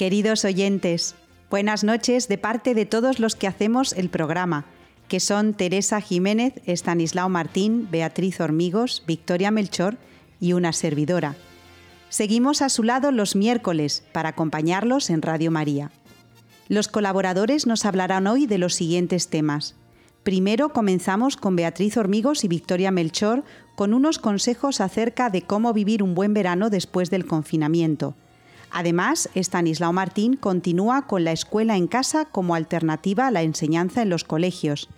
Queridos oyentes, buenas noches de parte de todos los que hacemos el programa, que son Teresa Jiménez, Estanislao Martín, Beatriz Hormigos, Victoria Melchor y una servidora. Seguimos a su lado los miércoles para acompañarlos en Radio María. Los colaboradores nos hablarán hoy de los siguientes temas. Primero comenzamos con Beatriz Hormigos y Victoria Melchor con unos consejos acerca de cómo vivir un buen verano después del confinamiento. Además, Estanislao Martín continúa con la escuela en casa como alternativa a la enseñanza en los colegios.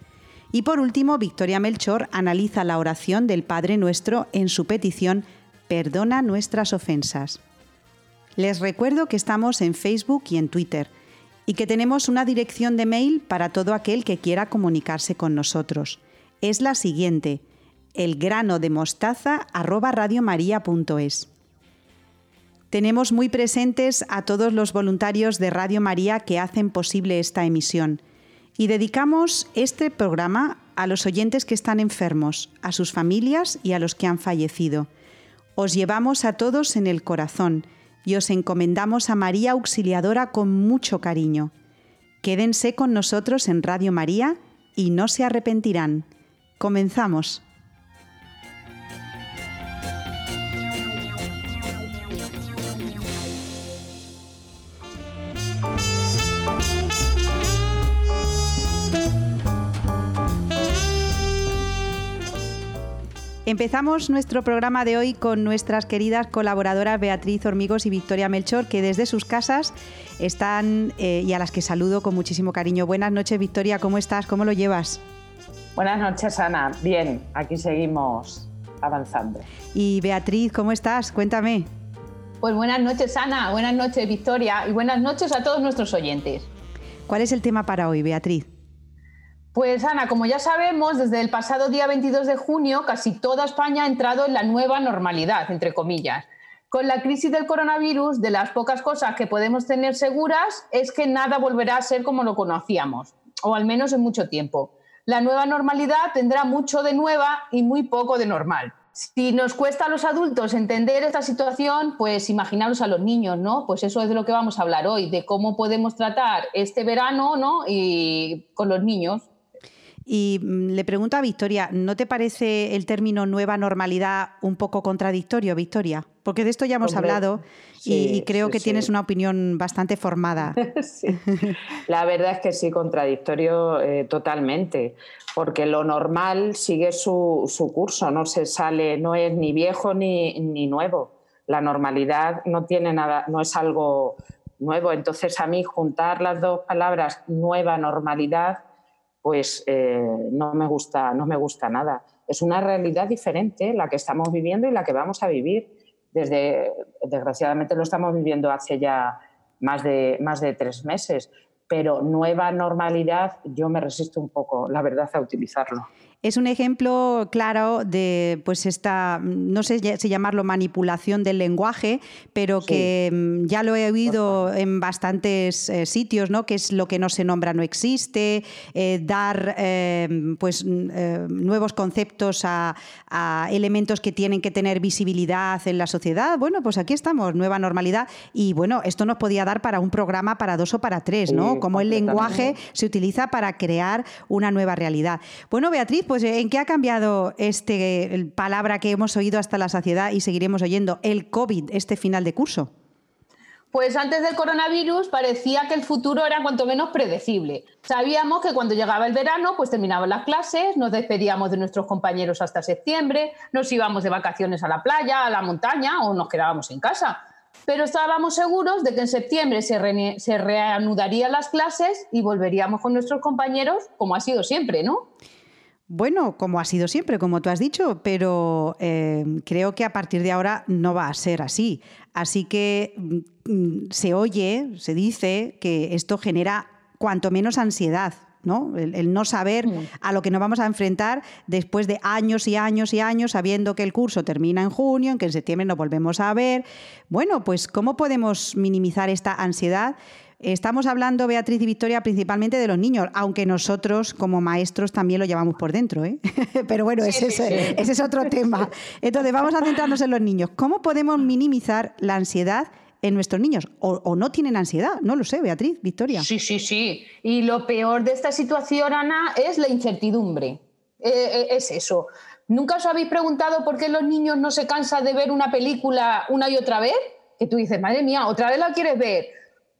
Y por último, Victoria Melchor analiza la oración del Padre Nuestro en su petición Perdona nuestras ofensas. Les recuerdo que estamos en Facebook y en Twitter y que tenemos una dirección de mail para todo aquel que quiera comunicarse con nosotros. Es la siguiente: elgranodemostaza@radiomaria.es. Tenemos muy presentes a todos los voluntarios de Radio María que hacen posible esta emisión y dedicamos este programa a los oyentes que están enfermos, a sus familias y a los que han fallecido. Os llevamos a todos en el corazón y os encomendamos a María Auxiliadora con mucho cariño. Quédense con nosotros en Radio María y no se arrepentirán. Comenzamos. Empezamos nuestro programa de hoy con nuestras queridas colaboradoras Beatriz Hormigos y Victoria Melchor, que desde sus casas están eh, y a las que saludo con muchísimo cariño. Buenas noches, Victoria, ¿cómo estás? ¿Cómo lo llevas? Buenas noches, Ana. Bien, aquí seguimos avanzando. Y Beatriz, ¿cómo estás? Cuéntame. Pues buenas noches, Ana. Buenas noches, Victoria. Y buenas noches a todos nuestros oyentes. ¿Cuál es el tema para hoy, Beatriz? Pues Ana, como ya sabemos, desde el pasado día 22 de junio casi toda España ha entrado en la nueva normalidad, entre comillas. Con la crisis del coronavirus, de las pocas cosas que podemos tener seguras es que nada volverá a ser como lo conocíamos, o al menos en mucho tiempo. La nueva normalidad tendrá mucho de nueva y muy poco de normal. Si nos cuesta a los adultos entender esta situación, pues imaginaros a los niños, ¿no? Pues eso es de lo que vamos a hablar hoy, de cómo podemos tratar este verano, ¿no? Y con los niños. Y mm, le pregunto a Victoria, ¿no te parece el término nueva normalidad un poco contradictorio, Victoria? Porque de esto ya hemos hablado y, creo que tienes una opinión bastante formada. La verdad es que sí, contradictorio eh, totalmente, porque lo normal sigue su, su, curso, no se sale, no es ni viejo ni, ni nuevo. La normalidad no tiene nada, no es algo nuevo. Entonces a mí juntar las dos palabras nueva normalidad pues eh, no, me gusta, no me gusta nada. Es una realidad diferente la que estamos viviendo y la que vamos a vivir. Desde, desgraciadamente lo estamos viviendo hace ya más de, más de tres meses, pero nueva normalidad yo me resisto un poco, la verdad, a utilizarlo. Es un ejemplo claro de pues esta, no sé si llamarlo manipulación del lenguaje, pero que mm, ya lo he oído en bastantes eh, sitios, ¿no? Que es lo que no se nombra no existe, eh, dar eh, pues nuevos conceptos a, elementos que tienen que tener visibilidad en la sociedad. Bueno, pues aquí estamos, nueva normalidad. Y bueno, esto nos podía dar para un programa para dos o para tres, ¿no? Como el lenguaje se utiliza para crear una nueva realidad. Bueno, Beatriz, pues ¿en qué ha cambiado este palabra que hemos oído hasta la saciedad y seguiremos oyendo, el COVID, este final de curso? Pues antes del coronavirus parecía que el futuro era cuanto menos predecible. Sabíamos que cuando llegaba el verano, pues terminaban las clases, nos despedíamos de nuestros compañeros hasta septiembre, nos íbamos de vacaciones a la playa, a la montaña o nos quedábamos en casa. Pero estábamos seguros de que en septiembre se, se reanudarían las clases y volveríamos con nuestros compañeros como ha sido siempre, ¿no? Bueno, como ha sido siempre, como tú has dicho, pero eh, creo que a partir de ahora no va a ser así. Así que mm, se oye, se dice que esto genera cuanto menos ansiedad, ¿no? El, no saber mm. a lo que nos vamos a enfrentar después de años y años y años, sabiendo que el curso termina en junio, en que en septiembre nos volvemos a ver. Bueno, pues ¿cómo podemos minimizar esta ansiedad? Estamos hablando, Beatriz y Victoria, principalmente de los niños, aunque nosotros como maestros también lo llevamos por dentro. ¿eh? Pero bueno, ese, es, otro tema. Entonces, vamos a centrarnos en los niños. ¿Cómo podemos minimizar la ansiedad en nuestros niños. O, no tienen ansiedad, no lo sé, Beatriz, Victoria. Sí, sí, sí. Y lo peor de esta situación, Ana, es la incertidumbre. Eh, eh, es eso. ¿Nunca os habéis preguntado por qué los niños no se cansan de ver una película una y otra vez? Que tú dices, madre mía, ¿otra vez la quieres ver?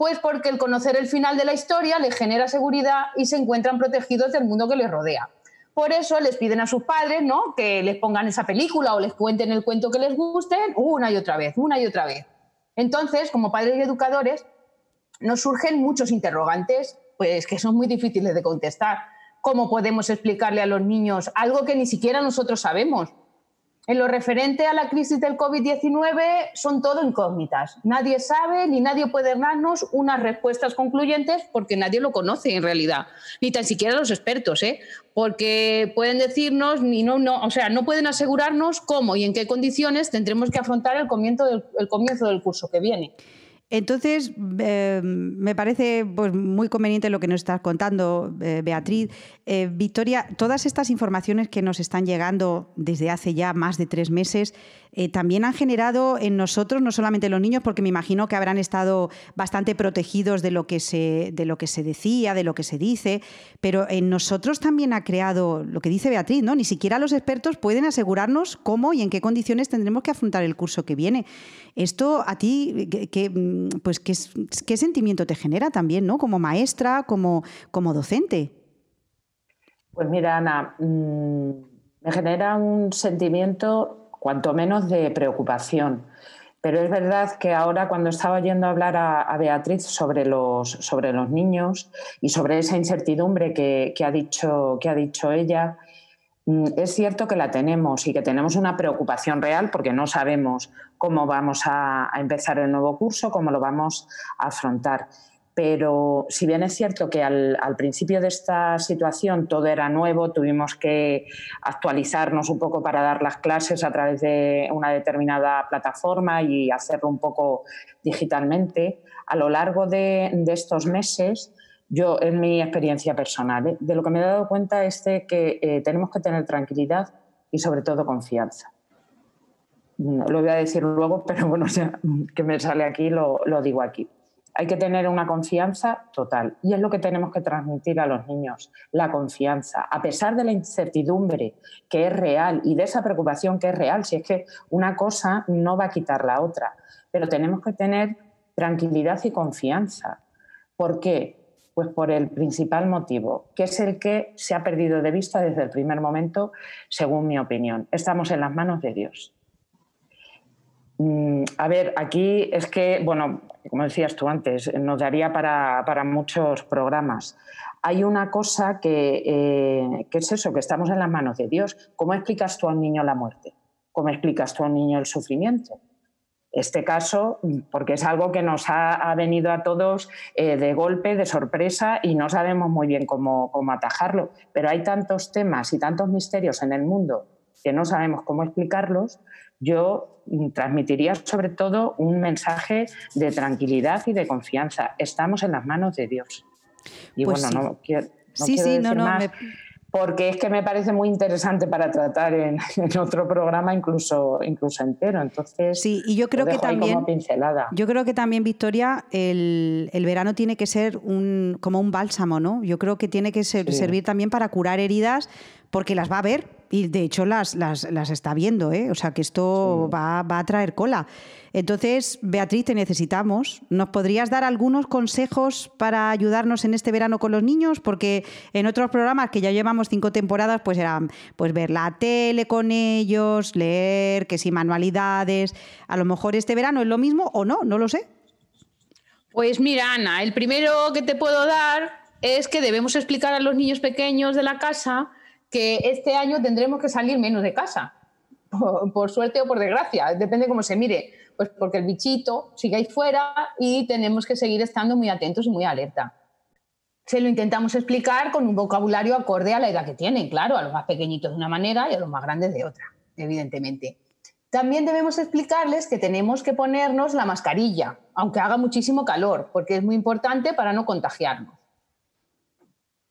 Pues porque el conocer el final de la historia les genera seguridad y se encuentran protegidos del mundo que les rodea. Por eso les piden a sus padres ¿no? que les pongan esa película o les cuenten el cuento que les guste una y otra vez, una y otra vez. Entonces, como padres y educadores, nos surgen muchos interrogantes, pues que son muy difíciles de contestar. ¿Cómo podemos explicarle a los niños algo que ni siquiera nosotros sabemos? En lo referente a la crisis del COVID-19 son todo incógnitas. Nadie sabe ni nadie puede darnos unas respuestas concluyentes porque nadie lo conoce en realidad, ni tan siquiera los expertos, ¿eh? porque pueden decirnos, ni no, no, o sea, no pueden asegurarnos cómo y en qué condiciones tendremos que afrontar el comienzo del, el comienzo del curso que viene. Entonces, eh, me parece pues, muy conveniente lo que nos estás contando, eh, Beatriz. Eh, Victoria, todas estas informaciones que nos están llegando desde hace ya más de tres meses, eh, también han generado en nosotros, no solamente los niños, porque me imagino que habrán estado bastante protegidos de lo que se, de lo que se decía, de lo que se dice, pero en nosotros también ha creado lo que dice Beatriz, ¿no? Ni siquiera los expertos pueden asegurarnos cómo y en qué condiciones tendremos que afrontar el curso que viene. Esto a ti, ¿qué, pues, ¿qué, qué sentimiento te genera también, ¿no? Como maestra, como, como docente. Pues mira, Ana, mm, me genera un sentimiento cuanto menos de preocupación. Pero es verdad que ahora cuando estaba yendo a hablar a, Beatriz sobre los, sobre los niños y sobre esa incertidumbre que, ha, dicho, que ha dicho ella, mm, es cierto que la tenemos y que tenemos una preocupación real porque no sabemos cómo vamos a empezar el nuevo curso, cómo lo vamos a afrontar pero si bien es cierto que al, principio de esta situación todo era nuevo, tuvimos que actualizarnos un poco para dar las clases a través de una determinada plataforma y hacerlo un poco digitalmente, a lo largo de, estos meses, yo en mi experiencia personal, ¿eh? de lo que me he dado cuenta es de que eh, tenemos que tener tranquilidad y sobre todo confianza. Lo voy a decir luego, pero bueno, que me sale aquí, lo digo aquí. Hay que tener una confianza total y es lo que tenemos que transmitir a los niños, la confianza, a pesar de la incertidumbre que es real y de esa preocupación que es real, si es que una cosa no va a quitar la otra, pero tenemos que tener tranquilidad y confianza. ¿Por qué? Pues por el principal motivo, que es el que se ha perdido de vista desde el primer momento, según mi opinión. Estamos en las manos de Dios. Mm, a ver, aquí es que, bueno, como decías tú antes, nos daría para, muchos programas. Hay una cosa eh, que, es eso, que estamos en las manos de Dios. ¿Cómo explicas tú a un niño la muerte? ¿Cómo explicas tú a un niño el sufrimiento? Este caso, porque es algo que nos ha, venido a todos eh, de golpe, de sorpresa, y no sabemos muy bien cómo, cómo atajarlo. Pero hay tantos temas y tantos misterios en el mundo que no sabemos cómo explicarlos, yo transmitiría sobre todo un mensaje de tranquilidad y de confianza. Estamos en las manos de Dios. Y pues bueno, no quiero, sí, sí, no, no, porque es que me parece muy interesante para tratar en, otro programa incluso incluso entero. Entonces sí y yo creo que también yo creo que también Victoria el, verano tiene que ser un como un bálsamo no yo creo que tiene que servir también para curar heridas porque las va a ver y de hecho las, las, está viendo, ¿eh? o sea que esto va, a traer cola. Entonces, Beatriz, te necesitamos. ¿Nos podrías dar algunos consejos para ayudarnos en este verano con los niños? Porque en otros programas que ya llevamos cinco temporadas, pues eran pues ver la tele con ellos, leer, que si manualidades. A lo mejor este verano es lo mismo o no, no lo sé. Pues mira, Ana, el primero que te puedo dar es que debemos explicar a los niños pequeños de la casa que este año tendremos que salir menos de casa, por, suerte o por desgracia, depende cómo se mire, pues porque el bichito sigue ahí fuera y tenemos que seguir estando muy atentos y muy alerta. Se lo intentamos explicar con un vocabulario acorde a la edad que tienen, claro, a los más pequeñitos de una manera y a los más grandes de otra, evidentemente. También debemos explicarles que tenemos que ponernos la mascarilla, aunque haga muchísimo calor, porque es muy importante para no contagiarnos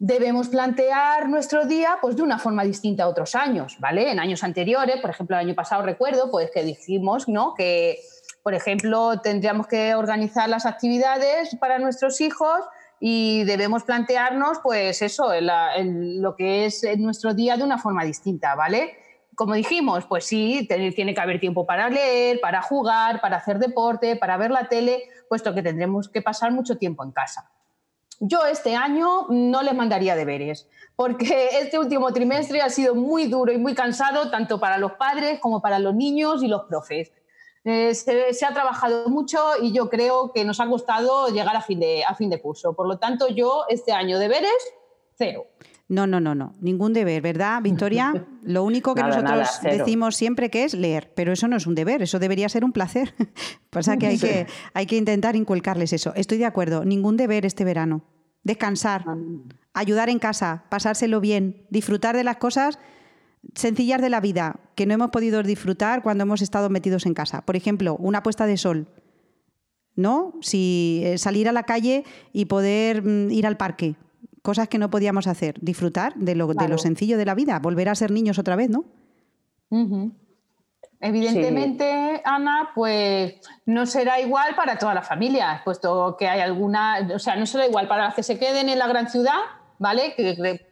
debemos plantear nuestro día pues, de una forma distinta a otros años, ¿vale? En años anteriores, por ejemplo, el año pasado recuerdo pues, que dijimos ¿no? que, por ejemplo, tendríamos que organizar las actividades para nuestros hijos y debemos plantearnos, pues eso, lo que es nuestro día de una forma distinta, ¿vale? Como dijimos, pues sí, tiene que haber tiempo para leer, para jugar, para hacer deporte, para ver la tele, puesto que tendremos que pasar mucho tiempo en casa. Yo este año no les mandaría deberes, porque este último trimestre ha sido muy duro y muy cansado, tanto para los padres como para los niños y los profes. Eh, se, ha trabajado mucho y yo creo que nos ha costado llegar a fin, de, a fin de curso. Por lo tanto, yo este año deberes, cero. No, no, no, no. Ningún deber, ¿verdad, Victoria? Lo único que nosotros decimos siempre que es leer, pero eso no es un deber, eso debería ser un placer. Pasa que hay, que hay que intentar inculcarles eso. Estoy de acuerdo, ningún deber este verano. Descansar, ayudar en casa, pasárselo bien, disfrutar de las cosas sencillas de la vida que no hemos podido disfrutar cuando hemos estado metidos en casa. Por ejemplo, una puesta de sol. ¿No? Si eh, salir a la calle y poder mm, ir al parque, cosas que no podíamos hacer, disfrutar de lo, de lo sencillo de la vida, volver a ser niños otra vez, ¿no? Evidentemente, Ana, pues no será igual para todas las familias, puesto que hay alguna, o sea, no será igual para las que se queden en la gran ciudad ¿vale?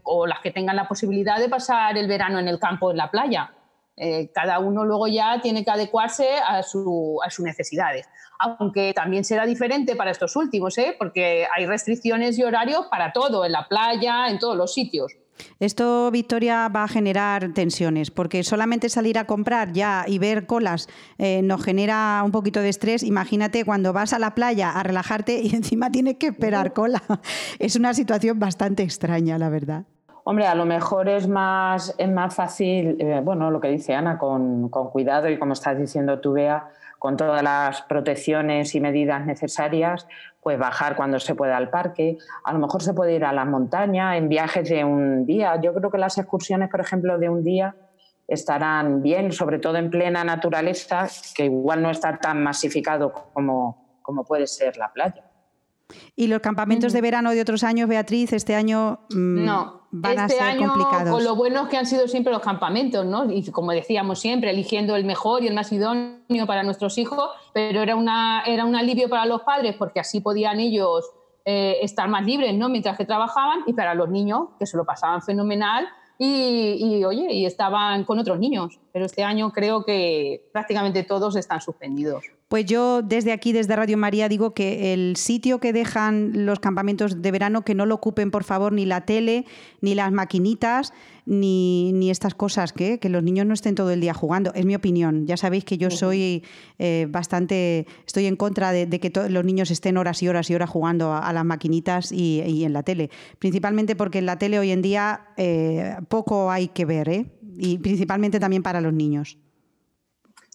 o las que tengan la posibilidad de pasar el verano en el campo, en la playa. Eh, cada uno luego ya tiene que adecuarse a, su, a sus necesidades. Aunque también será diferente para estos últimos, ¿eh? porque hay restricciones y horarios para todo, en la playa, en todos los sitios. Esto, Victoria, va a generar tensiones, porque solamente salir a comprar ya y ver colas eh, nos genera un poquito de estrés. Imagínate cuando vas a la playa a relajarte y encima tienes que esperar cola. Es una situación bastante extraña, la verdad. Hombre, a lo mejor es más, es más fácil, eh, bueno, lo que dice Ana, con, con cuidado y como estás diciendo tú, Bea, con todas las protecciones y medidas necesarias, pues bajar cuando se pueda al parque. A lo mejor se puede ir a la montaña en viajes de un día. Yo creo que las excursiones, por ejemplo, de un día estarán bien, sobre todo en plena naturaleza, que igual no está tan masificado como, como puede ser la playa. Y los campamentos de verano de otros años, Beatriz, este año mm, no, van a este ser año, complicados. Con lo buenos que han sido siempre los campamentos, ¿no? Y como decíamos siempre, eligiendo el mejor y el más idóneo para nuestros hijos, pero era, una, era un alivio para los padres porque así podían ellos eh, estar más libres, ¿no? Mientras que trabajaban y para los niños, que se lo pasaban fenomenal y, y, oye, y estaban con otros niños. Pero este año creo que prácticamente todos están suspendidos. Pues yo desde aquí, desde Radio María, digo que el sitio que dejan los campamentos de verano, que no lo ocupen, por favor, ni la tele, ni las maquinitas, ni, estas cosas, que, que, los niños no estén todo el día jugando. Es mi opinión. Ya sabéis que yo soy eh, bastante, estoy en contra de, que los niños estén horas y horas y horas jugando a, las maquinitas y, en la tele. Principalmente porque en la tele hoy en día eh, poco hay que ver, ¿eh? y principalmente también para los niños.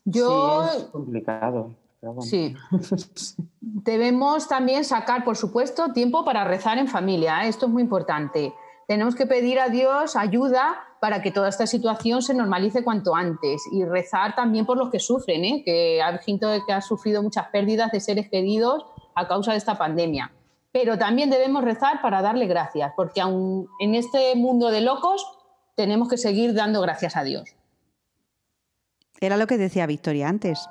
Yo... Sí, es complicado. Sí. Debemos también sacar, por supuesto, tiempo para rezar en familia. ¿eh? Esto es muy importante. Tenemos que pedir a Dios ayuda para que toda esta situación se normalice cuanto antes y rezar también por los que sufren, ¿eh? que hay gente que ha sufrido muchas pérdidas de seres queridos a causa de esta pandemia. Pero también debemos rezar para darle gracias, porque aún en este mundo de locos tenemos que seguir dando gracias a Dios. Era lo que decía Victoria antes.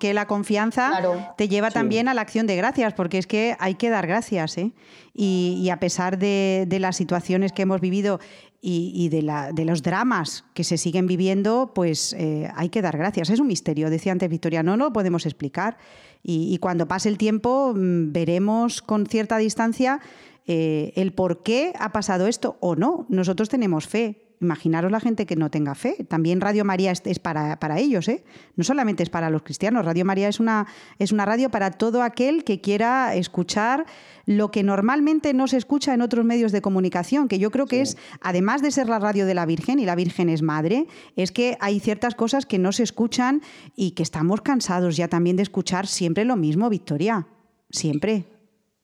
Que la confianza te lleva también a la acción de gracias, porque es que hay que dar gracias. ¿eh? Y, a pesar de, las situaciones que hemos vivido y, de, los dramas que se siguen viviendo, pues eh, hay que dar gracias. Es un misterio, decía antes Victoria, no, no lo podemos explicar. Y, cuando pase el tiempo mm, veremos con cierta distancia eh, el por qué ha pasado esto o no. Nosotros tenemos fe, imaginaros la gente que no tenga fe. También Radio María es, para, ellos, ¿eh? no solamente es para los cristianos. Radio María es una, es una radio para todo aquel que quiera escuchar lo que normalmente no se escucha en otros medios de comunicación, que yo creo que es, además de ser la radio de la Virgen, y la Virgen es madre, es que hay ciertas cosas que no se escuchan y que estamos cansados ya también de escuchar siempre lo mismo, Victoria. Siempre.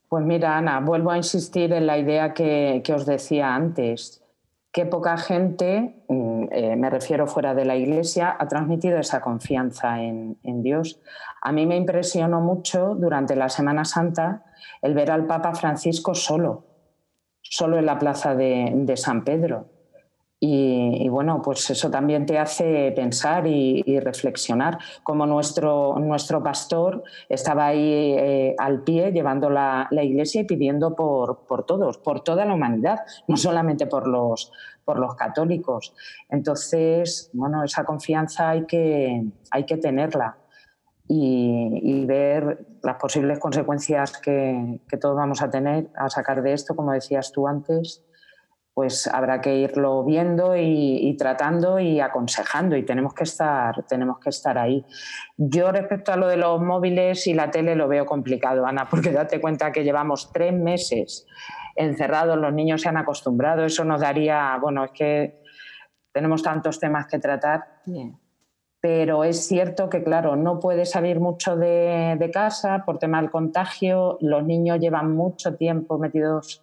Pues mira, Ana, vuelvo a insistir en la idea que, que os decía antes que poca gente, mm, eh, me refiero fuera de la iglesia, ha transmitido esa confianza en, Dios. A mí me impresionó mucho durante la Semana Santa el ver al Papa Francisco solo, solo en la plaza de, San Pedro. Y, bueno, pues eso también te hace pensar y, reflexionar. Como nuestro, nuestro pastor estaba ahí eh, al pie llevando la, iglesia y pidiendo por, por, todos, por toda la humanidad, no solamente por los, por los católicos. Entonces, bueno, esa confianza hay que, hay que tenerla. Y, ver las posibles consecuencias que, que, todos vamos a tener a sacar de esto, como decías tú antes, pues habrá que irlo viendo y, tratando y aconsejando y tenemos que estar tenemos que estar ahí. Yo respecto a lo de los móviles y la tele lo veo complicado, Ana, porque date cuenta que llevamos tres meses encerrados, los niños se han acostumbrado, eso nos daría, bueno, es que tenemos tantos temas que tratar. Pero es cierto que, claro, no puede salir mucho de, de casa por tema del contagio. Los niños llevan mucho tiempo metidos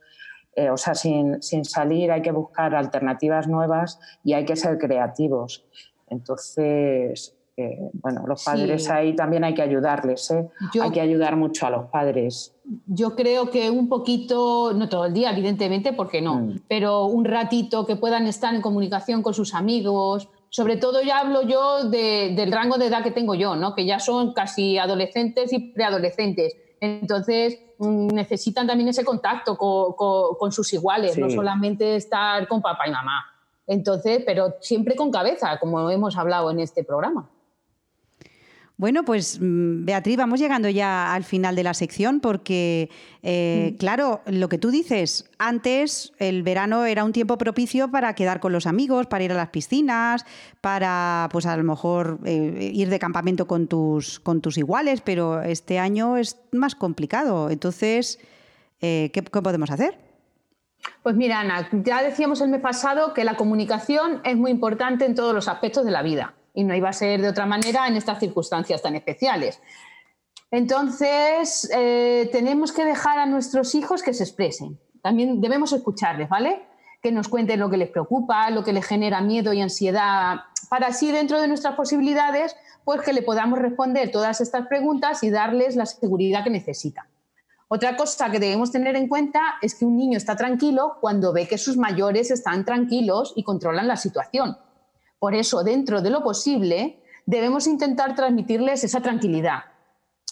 eh, o sea, sin, salir hay que buscar alternativas nuevas y hay que ser creativos. Entonces, eh, bueno, los padres ahí también hay que ayudarles, ¿eh? hay que ayudar mucho a los padres. Yo creo que un poquito, no todo el día, evidentemente, porque no, mm. pero un ratito que puedan estar en comunicación con sus amigos. Sobre todo ya hablo yo del rango de edad que tengo yo, ¿no? que ya son casi adolescentes y preadolescentes. Entonces, Mm, necesitan también ese contacto con, sus iguales, no solamente estar con papá y mamá. Entonces, pero siempre con cabeza, como hemos hablado en este programa. Bueno, pues mm, Beatriz, vamos llegando ya al final de la sección porque, eh, mm. claro, lo que tú dices, antes el verano era un tiempo propicio para quedar con los amigos, para ir a las piscinas, para, pues a lo mejor eh, ir de campamento con tus, con tus iguales, pero este año es más complicado. Entonces, eh, ¿qué, ¿qué podemos hacer? Pues mira, Ana, ya decíamos el mes pasado que la comunicación es muy importante en todos los aspectos de la vida y no iba a ser de otra manera en estas circunstancias tan especiales. Entonces, eh, tenemos que dejar a nuestros hijos que se expresen. También debemos escucharles, ¿vale? Que nos cuenten lo que les preocupa, lo que les genera miedo y ansiedad, para así dentro de nuestras posibilidades, pues que le podamos responder todas estas preguntas y darles la seguridad que necesitan. Otra cosa que debemos tener en cuenta es que un niño está tranquilo cuando ve que sus mayores están tranquilos y controlan la situación. Por eso, dentro de lo posible, debemos intentar transmitirles esa tranquilidad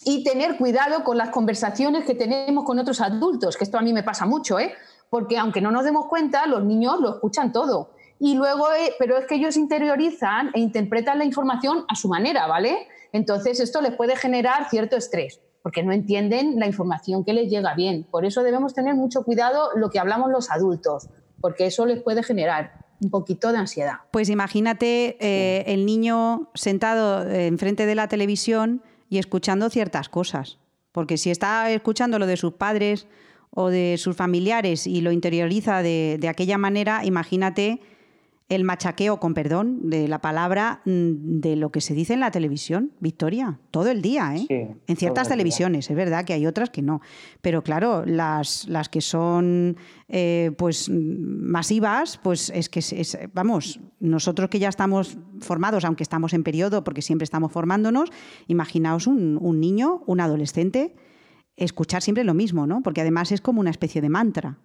y tener cuidado con las conversaciones que tenemos con otros adultos, que esto a mí me pasa mucho, ¿eh? porque aunque no nos demos cuenta, los niños lo escuchan todo. Y luego, eh, pero es que ellos interiorizan e interpretan la información a su manera, ¿vale? Entonces esto les puede generar cierto estrés, porque no entienden la información que les llega bien. Por eso debemos tener mucho cuidado lo que hablamos los adultos, porque eso les puede generar un poquito de ansiedad. Pues imagínate eh, el niño sentado eh, enfrente de la televisión y escuchando ciertas cosas. Porque si está escuchando lo de sus padres o de sus familiares y lo interioriza de, de aquella manera, imagínate el machaqueo, con perdón de la palabra, mm, de lo que se dice en la televisión, Victoria, todo el día, ¿eh? en ciertas televisiones, es verdad que hay otras que no, pero claro, las, las que son eh, pues masivas, pues es que, es, vamos, nosotros que ya estamos formados, aunque estamos en periodo, porque siempre estamos formándonos, imaginaos un, un niño, un adolescente, escuchar siempre lo mismo, ¿no? Porque además es como una especie de mantra.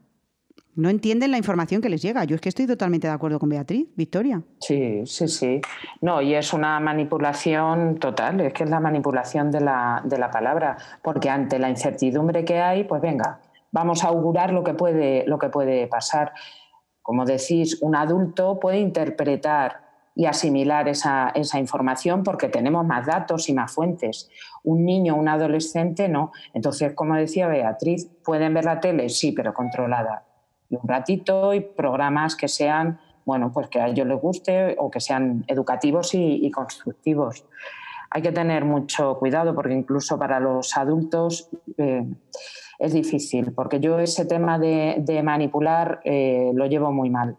No entienden la información que les llega. Yo es que estoy totalmente de acuerdo con Beatriz, Victoria. Sí, sí, sí. No, y es una manipulación total, es que es la manipulación de la, de la palabra, porque ante la incertidumbre que hay, pues venga, vamos a augurar lo que puede, lo que puede pasar. Como decís, un adulto puede interpretar y asimilar esa, esa, información porque tenemos más datos y más fuentes. Un niño, un adolescente, no. Entonces, como decía Beatriz, pueden ver la tele, sí, pero controlada un ratito y programas que sean, bueno, pues que a ellos les guste o que sean educativos y, constructivos. Hay que tener mucho cuidado porque incluso para los adultos eh, es difícil, porque yo ese tema de, manipular eh, lo llevo muy mal,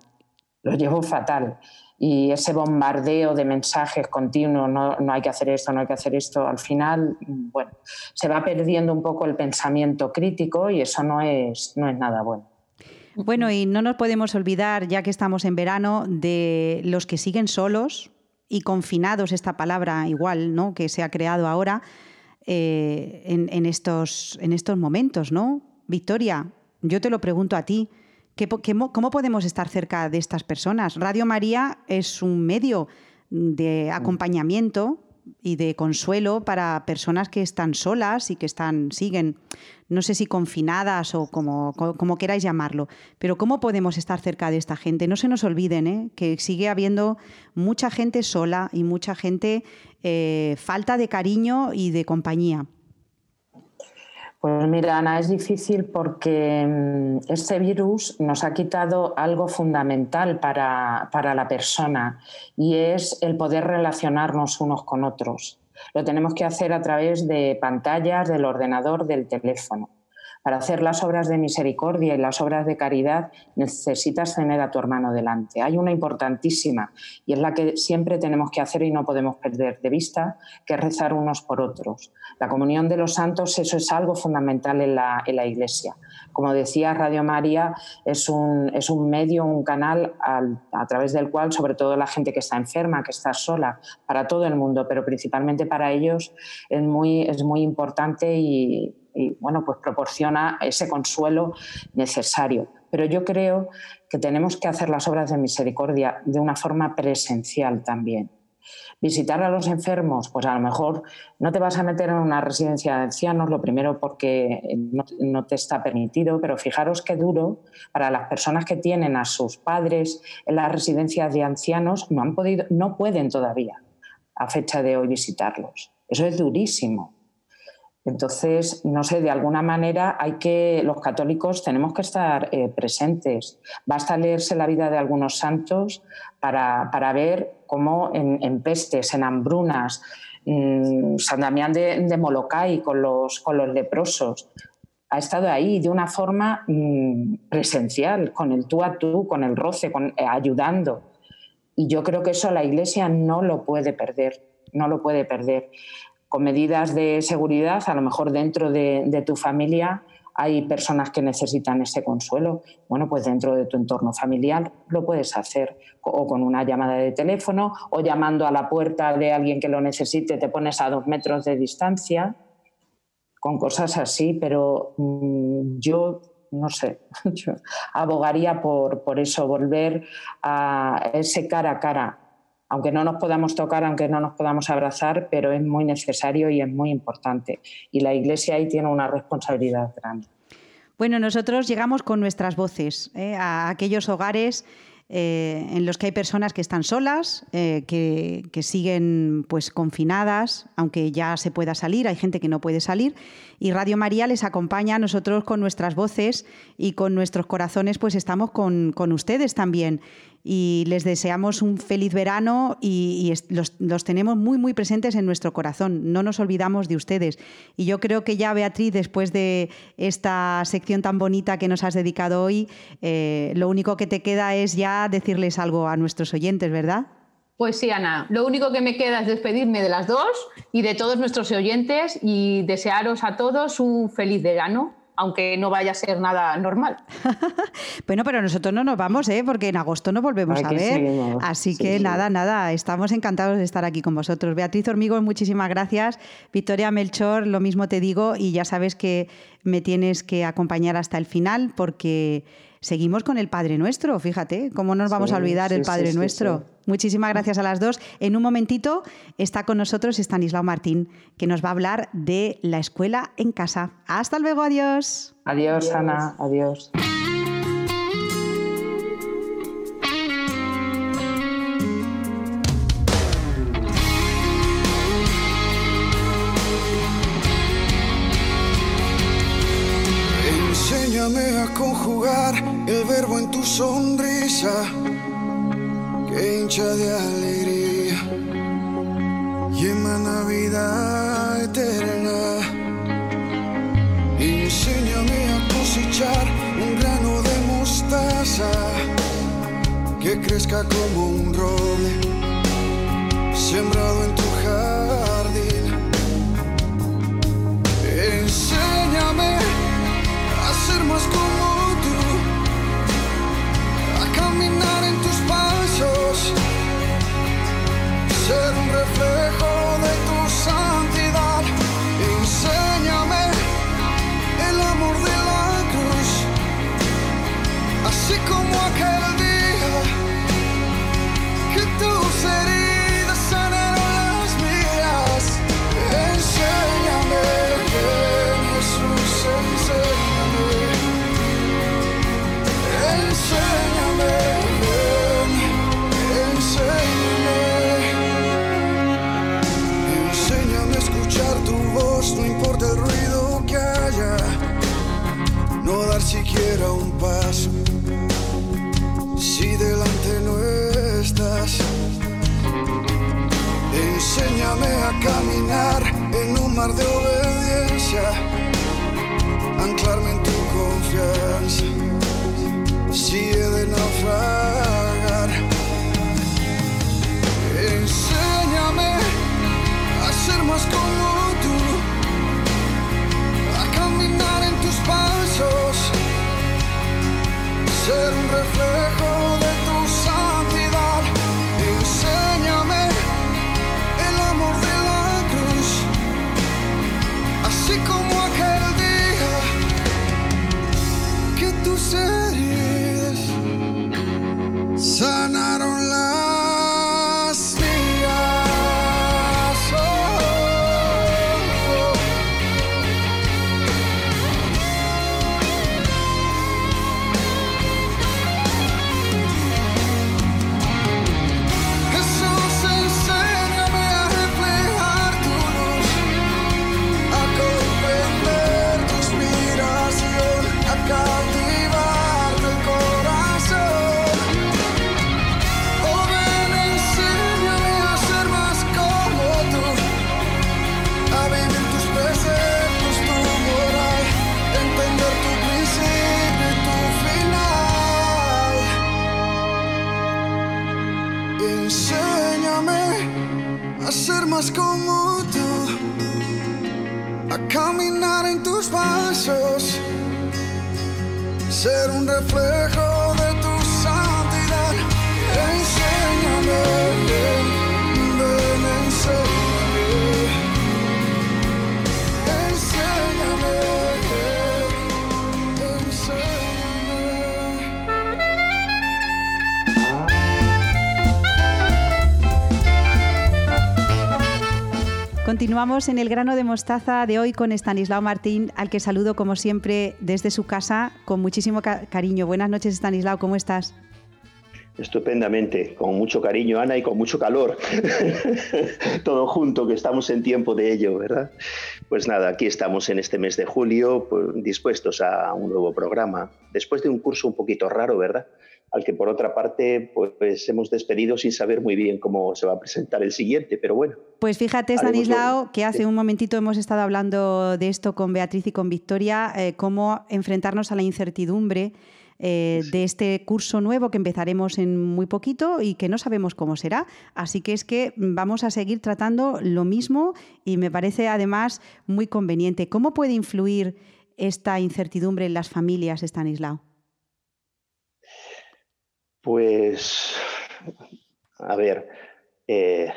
lo llevo fatal. Y ese bombardeo de mensajes continuos, no, no hay que hacer esto, no hay que hacer esto, al final, bueno, se va perdiendo un poco el pensamiento crítico y eso no es, no es nada bueno. Bueno, y no nos podemos olvidar, ya que estamos en verano, de los que siguen solos y confinados, esta palabra igual, ¿no? Que se ha creado ahora eh, en, estos, en estos momentos, ¿no? Victoria, yo te lo pregunto a ti. ¿Cómo podemos estar cerca de estas personas? Radio María es un medio de acompañamiento y de consuelo para personas que están solas y que están, siguen, no sé si confinadas o como, como queráis llamarlo, pero ¿cómo podemos estar cerca de esta gente? No se nos olviden ¿eh? que sigue habiendo mucha gente sola y mucha gente eh, falta de cariño y de compañía. Pues mira, Ana, es difícil porque mm, este virus nos ha quitado algo fundamental para, la persona y es el poder relacionarnos unos con otros. Lo tenemos que hacer a través de pantallas, del ordenador, del teléfono. Para hacer las obras de misericordia y las obras de caridad necesitas tener a tu hermano delante. Hay una importantísima y es la que siempre tenemos que hacer y no podemos perder de vista, que rezar unos por otros. La comunión de los santos, eso es algo fundamental en la, Iglesia. Como decía, Radio María es un, medio, un canal a través del cual, sobre todo la gente que está enferma, que está sola, para todo el mundo, pero principalmente para ellos, es muy, es muy importante y, y bueno, pues proporciona ese consuelo necesario. Pero yo creo que tenemos que hacer las obras de misericordia de una forma presencial también. Visitar a los enfermos, pues a lo mejor no te vas a meter en una residencia de ancianos, lo primero porque no, te está permitido, pero fijaros qué duro para las personas que tienen a sus padres en las residencias de ancianos, no han podido, no pueden todavía a fecha de hoy visitarlos. Eso es durísimo. Entonces, no sé, de alguna manera hay que, los católicos tenemos que estar eh, presentes. Basta leerse la vida de algunos santos para, ver cómo en, pestes, en hambrunas, mm, San Damián de, Molokai con los, con los leprosos, ha estado ahí de una forma mm, presencial, con el tú a tú, con el roce, eh, ayudando. Y yo creo que eso la Iglesia no lo puede perder, no lo puede perder con medidas de seguridad, a lo mejor dentro de, tu familia hay personas que necesitan ese consuelo. Bueno, pues dentro de tu entorno familiar lo puedes hacer o con una llamada de teléfono o llamando a la puerta de alguien que lo necesite, te pones a dos metros de distancia, con cosas así, pero mm, yo no sé, yo abogaría por, por eso, volver a ese cara a cara aunque no nos podamos tocar, aunque no nos podamos abrazar, pero es muy necesario y es muy importante. Y la Iglesia ahí tiene una responsabilidad grande. Bueno, nosotros llegamos con nuestras voces ¿eh? a aquellos hogares eh, en los que hay personas que están solas, eh, que, siguen pues confinadas, aunque ya se pueda salir, hay gente que no puede salir, y Radio María les acompaña a nosotros con nuestras voces y con nuestros corazones, pues estamos con, con ustedes también y les deseamos un feliz verano y, los, tenemos muy, muy presentes en nuestro corazón. No nos olvidamos de ustedes. Y yo creo que ya, Beatriz, después de esta sección tan bonita que nos has dedicado hoy, eh, lo único que te queda es ya decirles algo a nuestros oyentes, ¿verdad? Pues sí, Ana, lo único que me queda es despedirme de las dos y de todos nuestros oyentes y desearos a todos un feliz verano aunque no vaya a ser nada normal. bueno, pero nosotros no nos vamos, ¿eh? porque en agosto no volvemos a ver. Así que nada, nada, estamos encantados de estar aquí con vosotros. Beatriz Hormigos, muchísimas gracias. Victoria Melchor, lo mismo te digo y ya sabes que me tienes que acompañar hasta el final porque seguimos con el Padre Nuestro, fíjate, ¿cómo nos vamos a olvidar el Padre Nuestro? Muchísimas gracias a las dos. En un momentito está con nosotros Estanislao Martín, que nos va a hablar de la escuela en casa. Hasta luego, adiós. Adiós, Ana, adiós. Que crezca como un dar siquiera un paso si delante no estás. Enséñame a caminar en un mar de obediencia, anclarme en tu confianza. Si he de naufragar, enséñame a ser más como ser un reflejo como tú, a caminar en tus pasos, ser un reflejo Continuamos en el grano de mostaza de hoy con Estanislao Martín, al que saludo como siempre desde su casa con muchísimo ca- cariño. Buenas noches, Estanislao, ¿cómo estás? Estupendamente, con mucho cariño, Ana, y con mucho calor. Todo junto, que estamos en tiempo de ello, ¿verdad? Pues nada, aquí estamos en este mes de julio, pues, dispuestos a un nuevo programa, después de un curso un poquito raro, ¿verdad? Al que por otra parte, pues hemos despedido sin saber muy bien cómo se va a presentar el siguiente, pero bueno. Pues fíjate, Stanislao, que hace un momentito hemos estado hablando de esto con Beatriz y con Victoria, eh, cómo enfrentarnos a la incertidumbre eh, de este curso nuevo que empezaremos en muy poquito y que no sabemos cómo será. Así que es que vamos a seguir tratando lo mismo y me parece además muy conveniente. ¿Cómo puede influir esta incertidumbre en las familias, Stanislao? Pues, a ver, eh,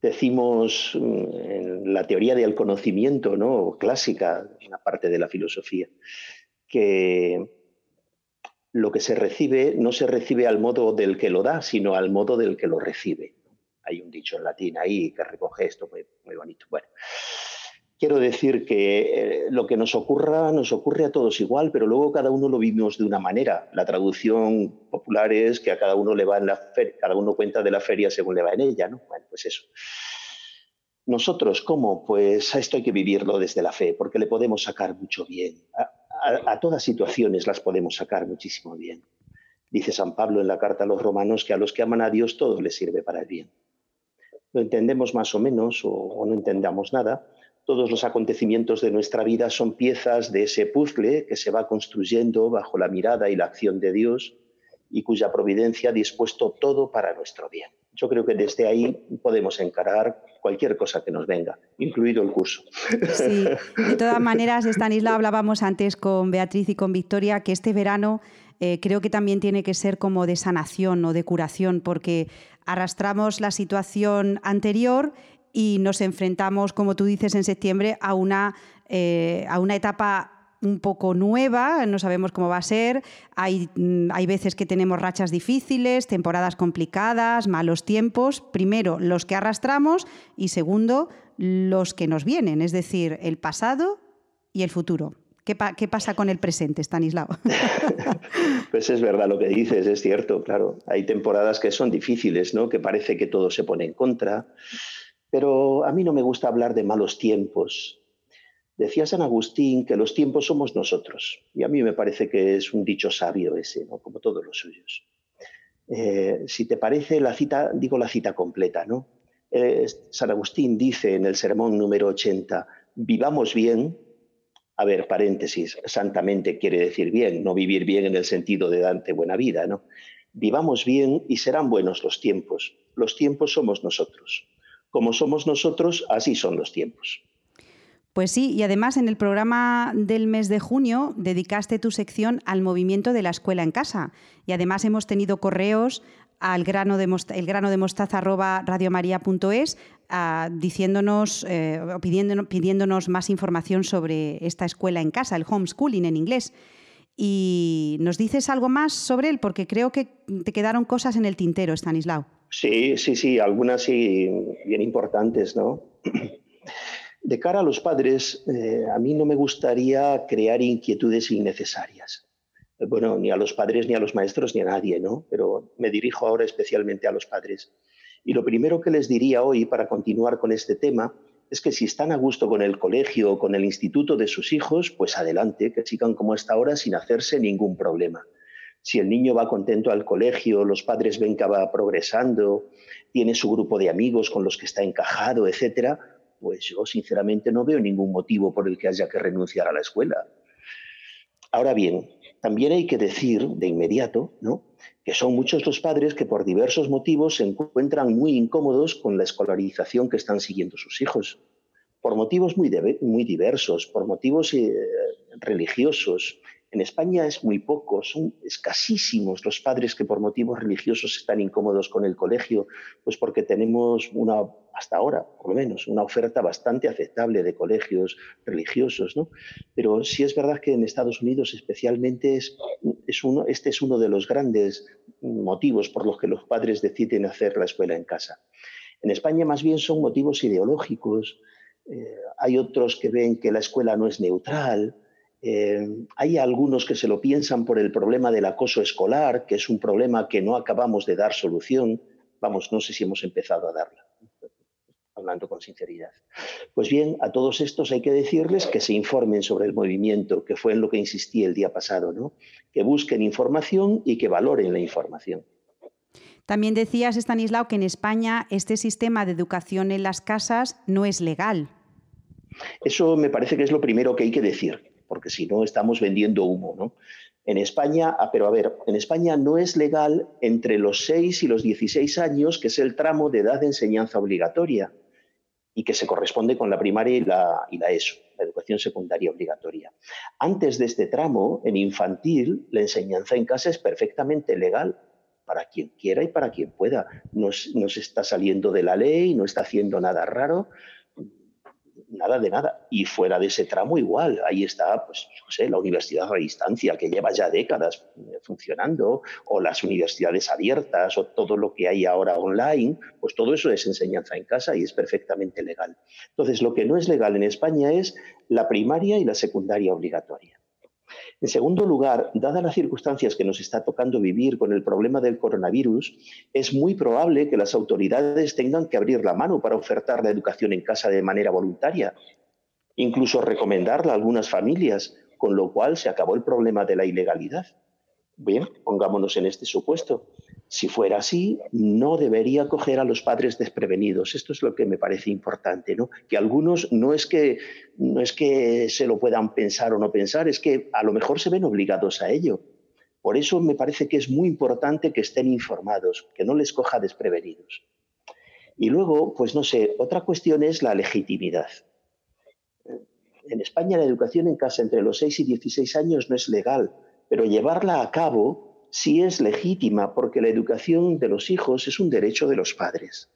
decimos mm, en la teoría del conocimiento, ¿no? Clásica, una parte de la filosofía, que lo que se recibe no se recibe al modo del que lo da, sino al modo del que lo recibe. Hay un dicho en latín ahí que recoge esto muy, muy bonito. Bueno, quiero decir que eh, lo que nos ocurra nos ocurre a todos igual, pero luego cada uno lo vivimos de una manera. La traducción popular es que a cada uno le va en la cada uno cuenta de la feria según le va en ella, ¿no? Pues eso. Nosotros, ¿cómo? Pues a esto hay que vivirlo desde la fe, porque le podemos sacar mucho bien. A, a- a todas situaciones las podemos sacar muchísimo bien. Dice San Pablo en la carta a los romanos que a los que aman a Dios todo les sirve para el bien. Lo entendemos más o menos o, o no entendamos nada. Todos los acontecimientos de nuestra vida son piezas de ese puzzle que se va construyendo bajo la mirada y la acción de Dios y cuya providencia ha dispuesto todo para nuestro bien. Yo creo que desde ahí podemos encarar cualquier cosa que nos venga, incluido el curso. Sí, de todas maneras, Stanislao, hablábamos antes con Beatriz y con Victoria que este verano eh, creo que también tiene que ser como de sanación o de curación, porque arrastramos la situación anterior y nos enfrentamos, como tú dices, en septiembre a una, eh, a una etapa un poco nueva, no sabemos cómo va a ser, hay, mm, hay veces que tenemos rachas difíciles, temporadas complicadas, malos tiempos, primero los que arrastramos y segundo los que nos vienen, es decir, el pasado y el futuro. ¿Qué, pa- qué pasa con el presente, Stanislao? Pues es verdad lo que dices, es cierto, claro. Hay temporadas que son difíciles, ¿no? Que parece que todo se pone en contra. Pero a mí no me gusta hablar de malos tiempos. Decía San Agustín que los tiempos somos nosotros, y a mí me parece que es un dicho sabio ese, ¿no? como todos los suyos. Eh, si te parece, la cita, digo la cita completa, ¿no? Eh, San Agustín dice en el sermón número 80, vivamos bien, a ver, paréntesis, santamente quiere decir bien, no vivir bien en el sentido de darte buena vida, ¿no? Vivamos bien y serán buenos los tiempos. Los tiempos somos nosotros. Como somos nosotros, así son los tiempos. Pues sí, y además en el programa del mes de junio dedicaste tu sección al movimiento de la escuela en casa. Y además hemos tenido correos al grano de, el grano de mostaza ah, diciéndonos, eh, pidiéndonos, pidiéndonos más información sobre esta escuela en casa, el homeschooling en inglés. Y nos dices algo más sobre él, porque creo que te quedaron cosas en el tintero, Stanislao. Sí, sí, sí, algunas sí bien importantes, ¿no? De cara a los padres, eh, a mí no me gustaría crear inquietudes innecesarias. Bueno, ni a los padres, ni a los maestros, ni a nadie, ¿no? Pero me dirijo ahora especialmente a los padres. Y lo primero que les diría hoy para continuar con este tema es que si están a gusto con el colegio o con el instituto de sus hijos, pues adelante, que sigan como hasta ahora sin hacerse ningún problema. Si el niño va contento al colegio, los padres ven que va progresando, tiene su grupo de amigos con los que está encajado, etcétera, pues yo sinceramente no veo ningún motivo por el que haya que renunciar a la escuela. Ahora bien, también hay que decir de inmediato ¿no? Que son muchos los padres que por diversos motivos se encuentran muy incómodos con la escolarización que están siguiendo sus hijos, por motivos muy, muy diversos, por motivos eh, religiosos, en España es muy poco, son escasísimos los padres que por motivos religiosos están incómodos con el colegio, pues porque tenemos una, hasta ahora, por lo menos, una oferta bastante aceptable de colegios religiosos, ¿no? Pero sí es verdad que en Estados Unidos especialmente es, uno, este es uno de los grandes motivos por los que los padres deciden hacer la escuela en casa. En España más bien son motivos ideológicos, eh, hay otros que ven que la escuela no es neutral, eh, hay algunos que se lo piensan por el problema del acoso escolar, que es un problema que no acabamos de dar solución. Vamos, no sé si hemos empezado a darla, hablando con sinceridad. Pues bien, a todos estos hay que decirles que se informen sobre el movimiento, que fue en lo que insistí el día pasado, ¿no? que busquen información y que valoren la información. También decías, Stanislao, que en España este sistema de educación en las casas no es legal. Eso me parece que es lo primero que hay que decir porque si no estamos vendiendo humo, ¿no? En España, ah, pero a ver, en España no es legal entre los 6 y los 16 años, que es el tramo de edad de enseñanza obligatoria y que se corresponde con la primaria y la, y la ESO, la educación secundaria obligatoria. Antes de este tramo, en infantil, la enseñanza en casa es perfectamente legal para quien quiera y para quien pueda. No, no se está saliendo de la ley, no está haciendo nada raro, nada de nada. Y fuera de ese tramo igual, ahí está, pues, no sé, la universidad a distancia, que lleva ya décadas eh, funcionando, o las universidades abiertas, o todo lo que hay ahora online, pues todo eso es enseñanza en casa y es perfectamente legal. Entonces, lo que no es legal en España es la primaria y la secundaria obligatoria. En segundo lugar, dadas las circunstancias que nos está tocando vivir con el problema del coronavirus, es muy probable que las autoridades tengan que abrir la mano para ofertar la educación en casa de manera voluntaria, incluso recomendarla a algunas familias, con lo cual se acabó el problema de la ilegalidad. Bien, pongámonos en este supuesto. Si fuera así, no debería coger a los padres desprevenidos. Esto es lo que me parece importante, ¿no? Que algunos no es que, no es que se lo puedan pensar o no pensar, es que a lo mejor se ven obligados a ello. Por eso me parece que es muy importante que estén informados, que no les coja desprevenidos. Y luego, pues no sé, otra cuestión es la legitimidad. En España la educación en casa entre los 6 y 16 años no es legal, pero llevarla a cabo sí es legítima porque la educación de los hijos es un derecho de los padres.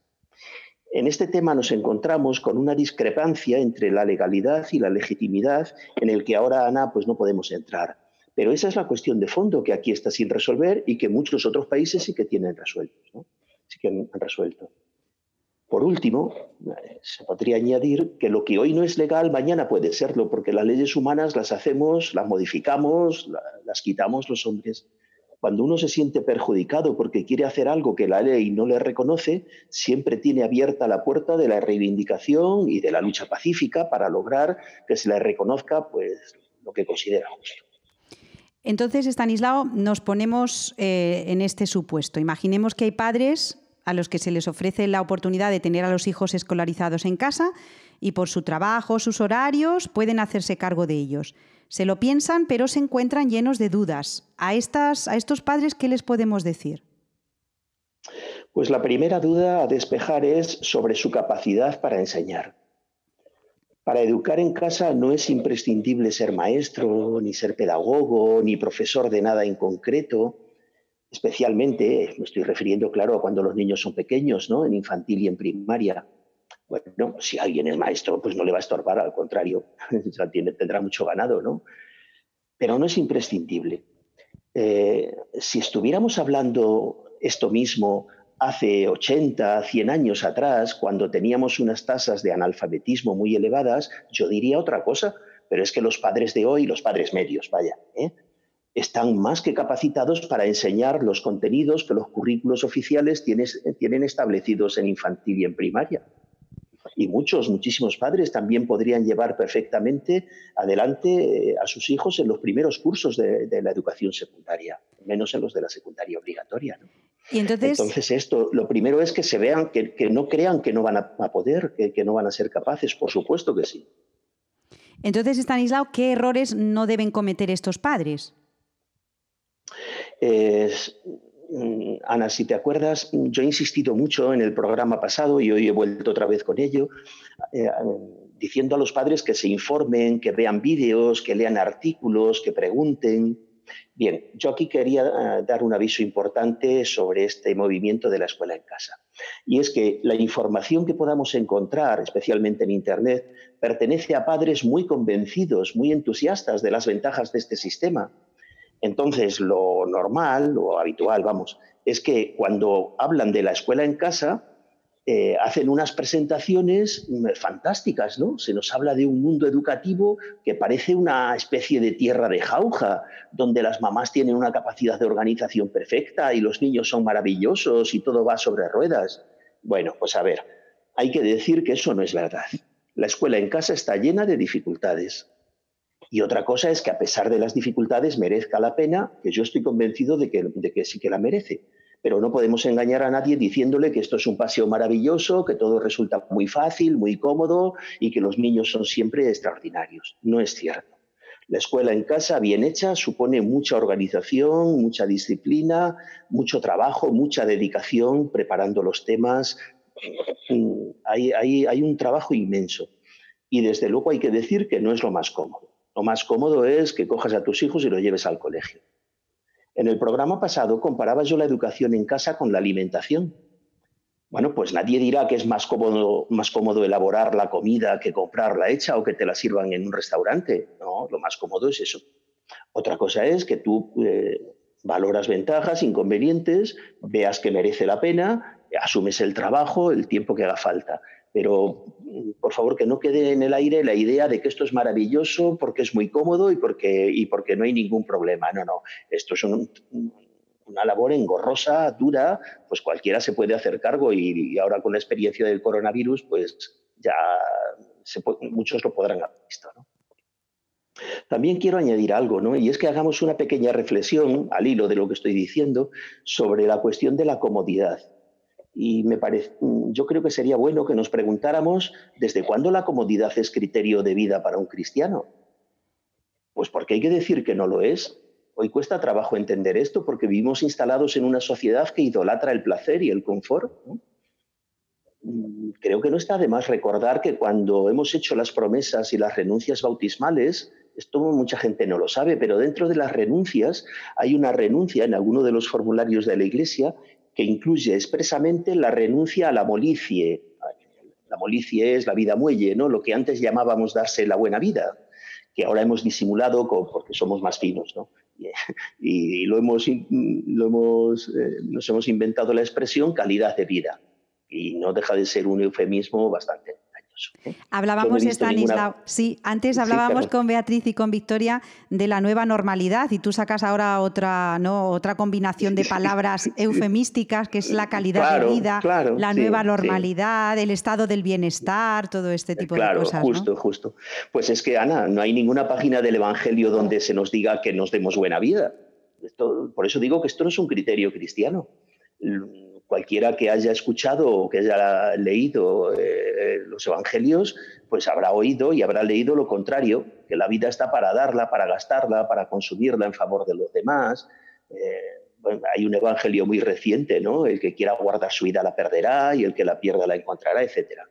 En este tema nos encontramos con una discrepancia entre la legalidad y la legitimidad en el que ahora, Ana, pues no podemos entrar. Pero esa es la cuestión de fondo que aquí está sin resolver y que muchos otros países sí que tienen resuelto. Sí que han resuelto. Por último, se podría añadir que lo que hoy no es legal, mañana puede serlo, porque las leyes humanas las hacemos, las modificamos, las quitamos los hombres. Cuando uno se siente perjudicado porque quiere hacer algo que la ley no le reconoce, siempre tiene abierta la puerta de la reivindicación y de la lucha pacífica para lograr que se le reconozca pues, lo que considera justo. Entonces, Stanislao, nos ponemos eh, en este supuesto. Imaginemos que hay padres a los que se les ofrece la oportunidad de tener a los hijos escolarizados en casa y por su trabajo, sus horarios, pueden hacerse cargo de ellos. Se lo piensan, pero se encuentran llenos de dudas. A, estas, a estos padres, ¿qué les podemos decir? Pues la primera duda a despejar es sobre su capacidad para enseñar. Para educar en casa no es imprescindible ser maestro, ni ser pedagogo, ni profesor de nada en concreto. Especialmente, me estoy refiriendo, claro, a cuando los niños son pequeños, ¿no? En infantil y en primaria. Bueno, si alguien es maestro, pues no le va a estorbar, al contrario, tendrá mucho ganado, ¿no? Pero no es imprescindible. Eh, si estuviéramos hablando esto mismo hace 80, 100 años atrás, cuando teníamos unas tasas de analfabetismo muy elevadas, yo diría otra cosa, pero es que los padres de hoy, los padres medios, vaya, ¿eh? están más que capacitados para enseñar los contenidos que los currículos oficiales tienen establecidos en infantil y en primaria. Y muchos, muchísimos padres también podrían llevar perfectamente adelante eh, a sus hijos en los primeros cursos de, la educación secundaria, menos en los de la secundaria obligatoria. ¿Y entonces? entonces, esto, lo primero es que se vean, que, no crean que no van a, poder, que, no van a ser capaces, por supuesto que sí. Entonces, Stanislao, ¿qué errores no deben cometer estos padres? Ana, si te acuerdas, yo he insistido mucho en el programa pasado y hoy he vuelto otra vez con ello, eh, diciendo a los padres que se informen, que vean vídeos, que lean artículos, que pregunten. Bien, yo aquí quería eh, dar un aviso importante sobre este movimiento de la escuela en casa. Y es que la información que podamos encontrar, especialmente en Internet, pertenece a padres muy convencidos, muy entusiastas de las ventajas de este sistema entonces, lo normal, lo habitual, vamos, es que cuando hablan de la escuela en casa, eh, hacen unas presentaciones mm, fantásticas, ¿no? Se nos habla de un mundo educativo que parece una especie de tierra de jauja, donde las mamás tienen una capacidad de organización perfecta y los niños son maravillosos y todo va sobre ruedas. Bueno, pues a ver, hay que decir que eso no es verdad. La escuela en casa está llena de dificultades. Y otra cosa es que a pesar de las dificultades merezca la pena, que yo estoy convencido de que, sí que la merece. Pero no podemos engañar a nadie diciéndole que esto es un paseo maravilloso, que todo resulta muy fácil, muy cómodo y que los niños son siempre extraordinarios. No es cierto. La escuela en casa, bien hecha, supone mucha organización, mucha disciplina, mucho trabajo, mucha dedicación preparando los temas. Hay, hay un trabajo inmenso. Y desde luego hay que decir que no es lo más cómodo. Lo más cómodo es que cojas a tus hijos y los lleves al colegio. En el programa pasado comparaba yo la educación en casa con la alimentación. Bueno, pues nadie dirá que es más cómodo, más cómodo elaborar la comida que comprarla hecha o que te la sirvan en un restaurante. No, lo más cómodo es eso. Otra cosa es que tú eh, valoras ventajas, inconvenientes, veas que merece la pena, asumes el trabajo, el tiempo que haga falta pero por favor que no quede en el aire la idea de que esto es maravilloso porque es muy cómodo y porque, y porque no hay ningún problema. No, no, esto es una labor engorrosa, dura, pues cualquiera se puede hacer cargo y, ahora con la experiencia del coronavirus, pues ya muchos lo podrán haber visto. También quiero añadir algo, ¿no? y es que hagamos una pequeña reflexión al hilo de lo que estoy diciendo sobre la cuestión de la comodidad. Y me parece, mm, yo creo que sería bueno que nos preguntáramos desde cuándo la comodidad es criterio de vida para un cristiano. Pues porque hay que decir que no lo es. Hoy cuesta trabajo entender esto porque vivimos instalados en una sociedad que idolatra el placer y el confort. Mm, creo que no está de más recordar que cuando hemos hecho las promesas y las renuncias bautismales, esto mucha gente no lo sabe, pero dentro de las renuncias hay una renuncia en alguno de los formularios de la Iglesia que incluye expresamente la renuncia a la molicie. La molicie es la vida muelle, ¿no? lo que antes llamábamos darse la buena vida, que ahora hemos disimulado porque somos más finos. ¿no? Y, lo hemos, lo hemos, eh, nos hemos inventado la expresión calidad de vida. Y no deja de ser un eufemismo bastante maravilloso. Hablábamos, Stanislao, sí, antes hablábamos con Beatriz y con Victoria de la nueva normalidad y tú sacas ahora otra, ¿no? otra combinación de palabras eufemísticas que es la calidad de vida, la nueva normalidad, el estado del bienestar, todo este tipo de cosas. Claro, justo, justo. Pues es que, Ana, no hay ninguna página del Evangelio donde se nos diga que nos demos buena vida. por eso digo que esto no es un criterio cristiano cualquiera que haya escuchado o que haya leído eh, los evangelios, pues habrá oído y habrá leído lo contrario, que la vida está para darla, para gastarla, para consumirla en favor de los demás. Eh, hay un evangelio muy reciente, ¿no? El que quiera guardar su vida la perderá y el que la pierda la encontrará, etc.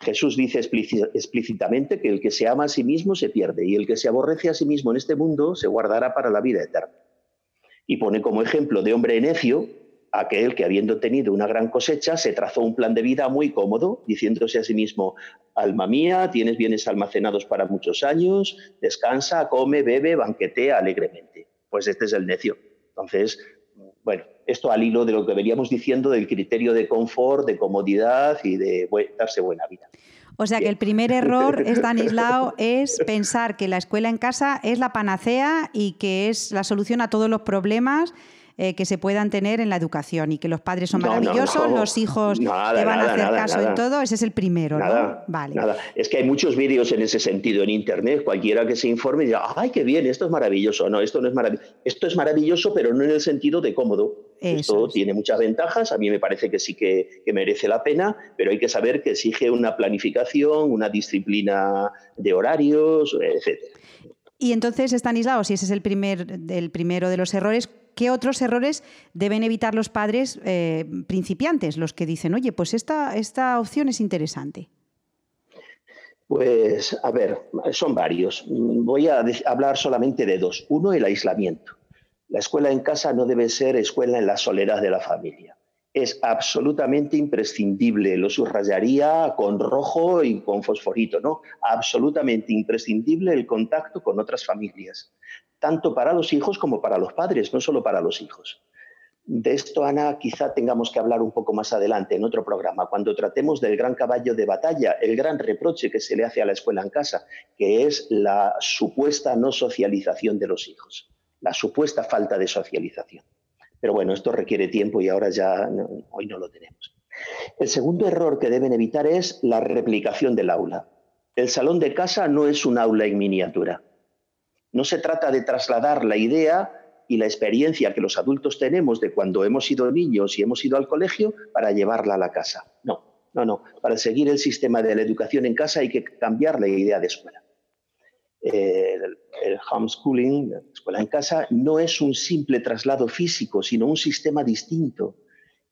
Jesús dice explícitamente que el que se ama a sí mismo se pierde y el que se aborrece a sí mismo en este mundo se guardará para la vida eterna. Y pone como ejemplo de hombre necio aquel que habiendo tenido una gran cosecha se trazó un plan de vida muy cómodo, diciéndose a sí mismo, alma mía, tienes bienes almacenados para muchos años, descansa, come, bebe, banquetea alegremente. Pues este es el necio. Entonces, bueno, esto al hilo de lo que veníamos diciendo del criterio de confort, de comodidad y de darse buena vida. O sea que el primer error, Stanislao, es pensar que la escuela en casa es la panacea y que es la solución a todos los problemas eh, que se puedan tener en la educación y que los padres son maravillosos, los hijos te van a hacer caso en todo, ese es el primero, ¿no? Vale. Nada. Es que hay muchos vídeos en ese sentido en internet, cualquiera que se informe diga, ay, qué bien, esto es maravilloso. No, esto no es maravilloso. Esto es maravilloso, pero no en el sentido de cómodo. esto tiene muchas ventajas, a mí me parece que sí que, que merece la pena, pero hay que saber que exige una planificación, una disciplina de horarios, etcétera. Y entonces, Stanislao, si ese es el, primer, el primero de los errores, ¿qué otros errores deben evitar los padres eh, principiantes, los que dicen, oye, pues esta, esta opción es interesante? Pues, a ver, son varios. Voy a hablar solamente de dos. Uno, el aislamiento. La escuela en casa no debe ser escuela en la soledad de la familia es absolutamente imprescindible, lo subrayaría con rojo y con fosforito, ¿no? Absolutamente imprescindible el contacto con otras familias, tanto para los hijos como para los padres, no solo para los hijos. De esto, Ana, quizá tengamos que hablar un poco más adelante en otro programa, cuando tratemos del gran caballo de batalla, el gran reproche que se le hace a la escuela en casa, que es la supuesta no socialización de los hijos, la supuesta falta de socialización. Pero bueno, esto requiere tiempo y ahora ya hoy no lo tenemos. El segundo error que deben evitar es la replicación del aula. El salón de casa no es un aula en miniatura. No se trata de trasladar la idea y la experiencia que los adultos tenemos de cuando hemos sido niños y hemos ido al colegio para llevarla a la casa. No, no, no. Para seguir el sistema de la educación en casa hay que cambiar la idea de escuela el, homeschooling, la escuela en casa, no es un simple traslado físico, sino un sistema distinto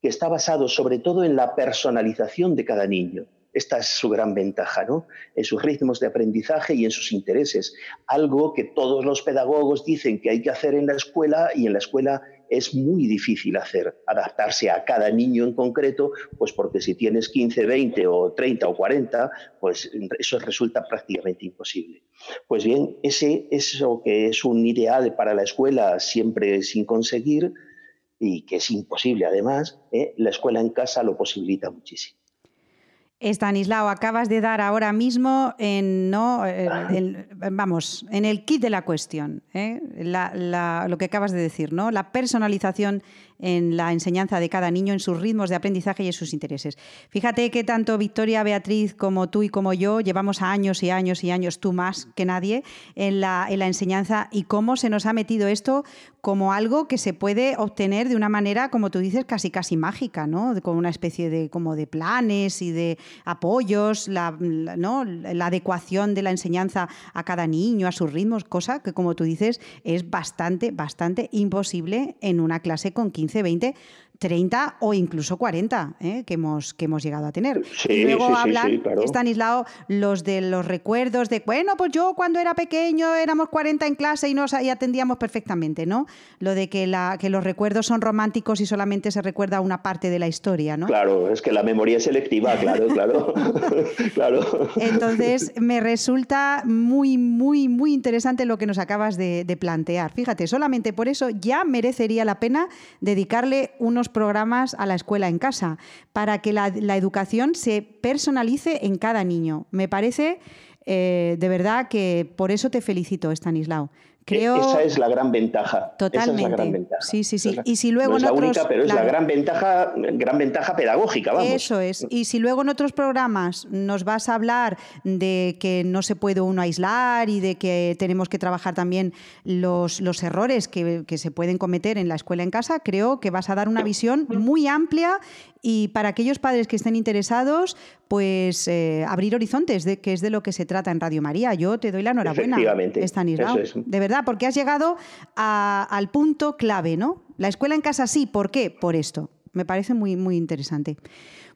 que está basado sobre todo en la personalización de cada niño. Esta es su gran ventaja, ¿no? En sus ritmos de aprendizaje y en sus intereses. Algo que todos los pedagogos dicen que hay que hacer en la escuela y en la escuela es muy difícil hacer, adaptarse a cada niño en concreto, pues porque si tienes 15, 20 o 30 o 40, pues eso resulta prácticamente imposible. Pues bien, ese, eso que es un ideal para la escuela siempre sin conseguir y que es imposible además, ¿eh? la escuela en casa lo posibilita muchísimo. Estanislao, acabas de dar ahora mismo en, ¿no? vamos, en el kit de la cuestión, ¿eh? lo que acabas de decir, ¿no? La personalización en la enseñanza de cada niño, en sus ritmos de aprendizaje y en sus intereses. Fíjate que tanto Victoria, Beatriz como tú y como yo llevamos años y años y años, tú más que nadie, en la, en la enseñanza y cómo se nos ha metido esto como algo que se puede obtener de una manera, como tú dices, casi casi mágica, ¿no? Con una especie de como de planes y de apoyos, la, la adecuación de la enseñanza a cada niño, a sus ritmos, cosa que como tú dices es bastante, bastante imposible en una clase con 15 20, 30 o incluso 40 ¿eh? que, hemos, que hemos llegado a tener. y luego hablan, Stanislao, los de los recuerdos de, bueno, pues yo cuando era pequeño éramos 40 en clase y nos y atendíamos perfectamente, ¿no? Lo de que, la, que los recuerdos son románticos y solamente se recuerda una parte de la historia, ¿no? Claro, es que la memoria es selectiva, claro, claro. claro. Entonces, me resulta muy, muy, muy interesante lo que nos acabas de plantear. Fíjate, solamente por eso ya merecería la pena dedicarle unos programas a la escuela en casa para que la, la educación se personalice en cada niño. Me parece eh, de verdad que por eso te felicito, Stanislao. Creo... Esa es la gran ventaja. Totalmente. Esa es la gran ventaja. Sí, sí, sí. Y si luego no es la única, pero es la gran ventaja, gran ventaja pedagógica, vamos. Eso es. Y si luego en otros programas nos vas a hablar de que no se puede uno aislar y de que tenemos que trabajar también los, los errores que, que se pueden cometer en la escuela en casa, creo que vas a dar una visión muy amplia y para aquellos padres que estén interesados, pues eh, abrir horizontes, de, que es de lo que se trata en Radio María. Yo te doy la enhorabuena, Estanislao. De verdad, porque has llegado al punto clave, ¿no? La escuela en casa sí, ¿por qué? Por esto. Me parece muy, muy interesante.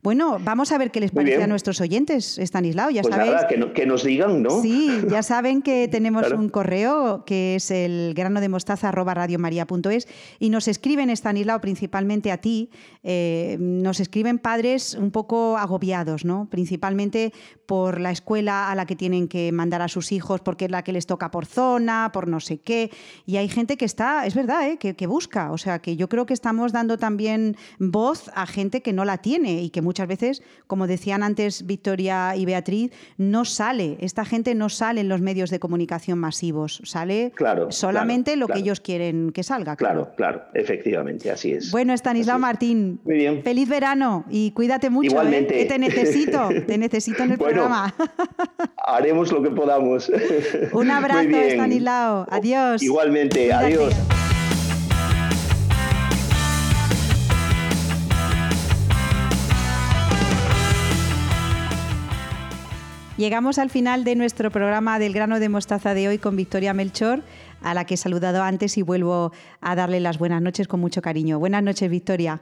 Bueno, vamos a ver qué les parece a nuestros oyentes, Estanislao. Ya pues sabéis. que, nos digan, ¿no? Sí, ya saben que tenemos un correo que es el grano de mostaza y nos escriben, Estanislao, principalmente a ti, eh, nos escriben padres un poco agobiados, ¿no? Principalmente por la escuela a la que tienen que mandar a sus hijos porque es la que les toca por zona, por no sé qué. Y hay gente que está, es verdad, ¿eh? que, que busca. O sea, que yo creo que estamos dando también voz a gente que no la tiene y que muchas veces, como decían antes Victoria y Beatriz, no sale, esta gente no sale en los medios de comunicación masivos, sale solamente lo que ellos quieren que salga. Claro. claro, efectivamente, así es. Bueno, Estanislao Martín, Muy bien. feliz verano y cuídate mucho. ¿eh? Igualmente. te necesito, te necesito en el programa. haremos lo que podamos. Un abrazo, Estanislao. Adiós. Igualmente, adiós. Llegamos al final de nuestro programa del grano de mostaza de hoy con Victoria Melchor, a la que he saludado antes y vuelvo a darle las buenas noches con mucho cariño. Buenas noches, Victoria.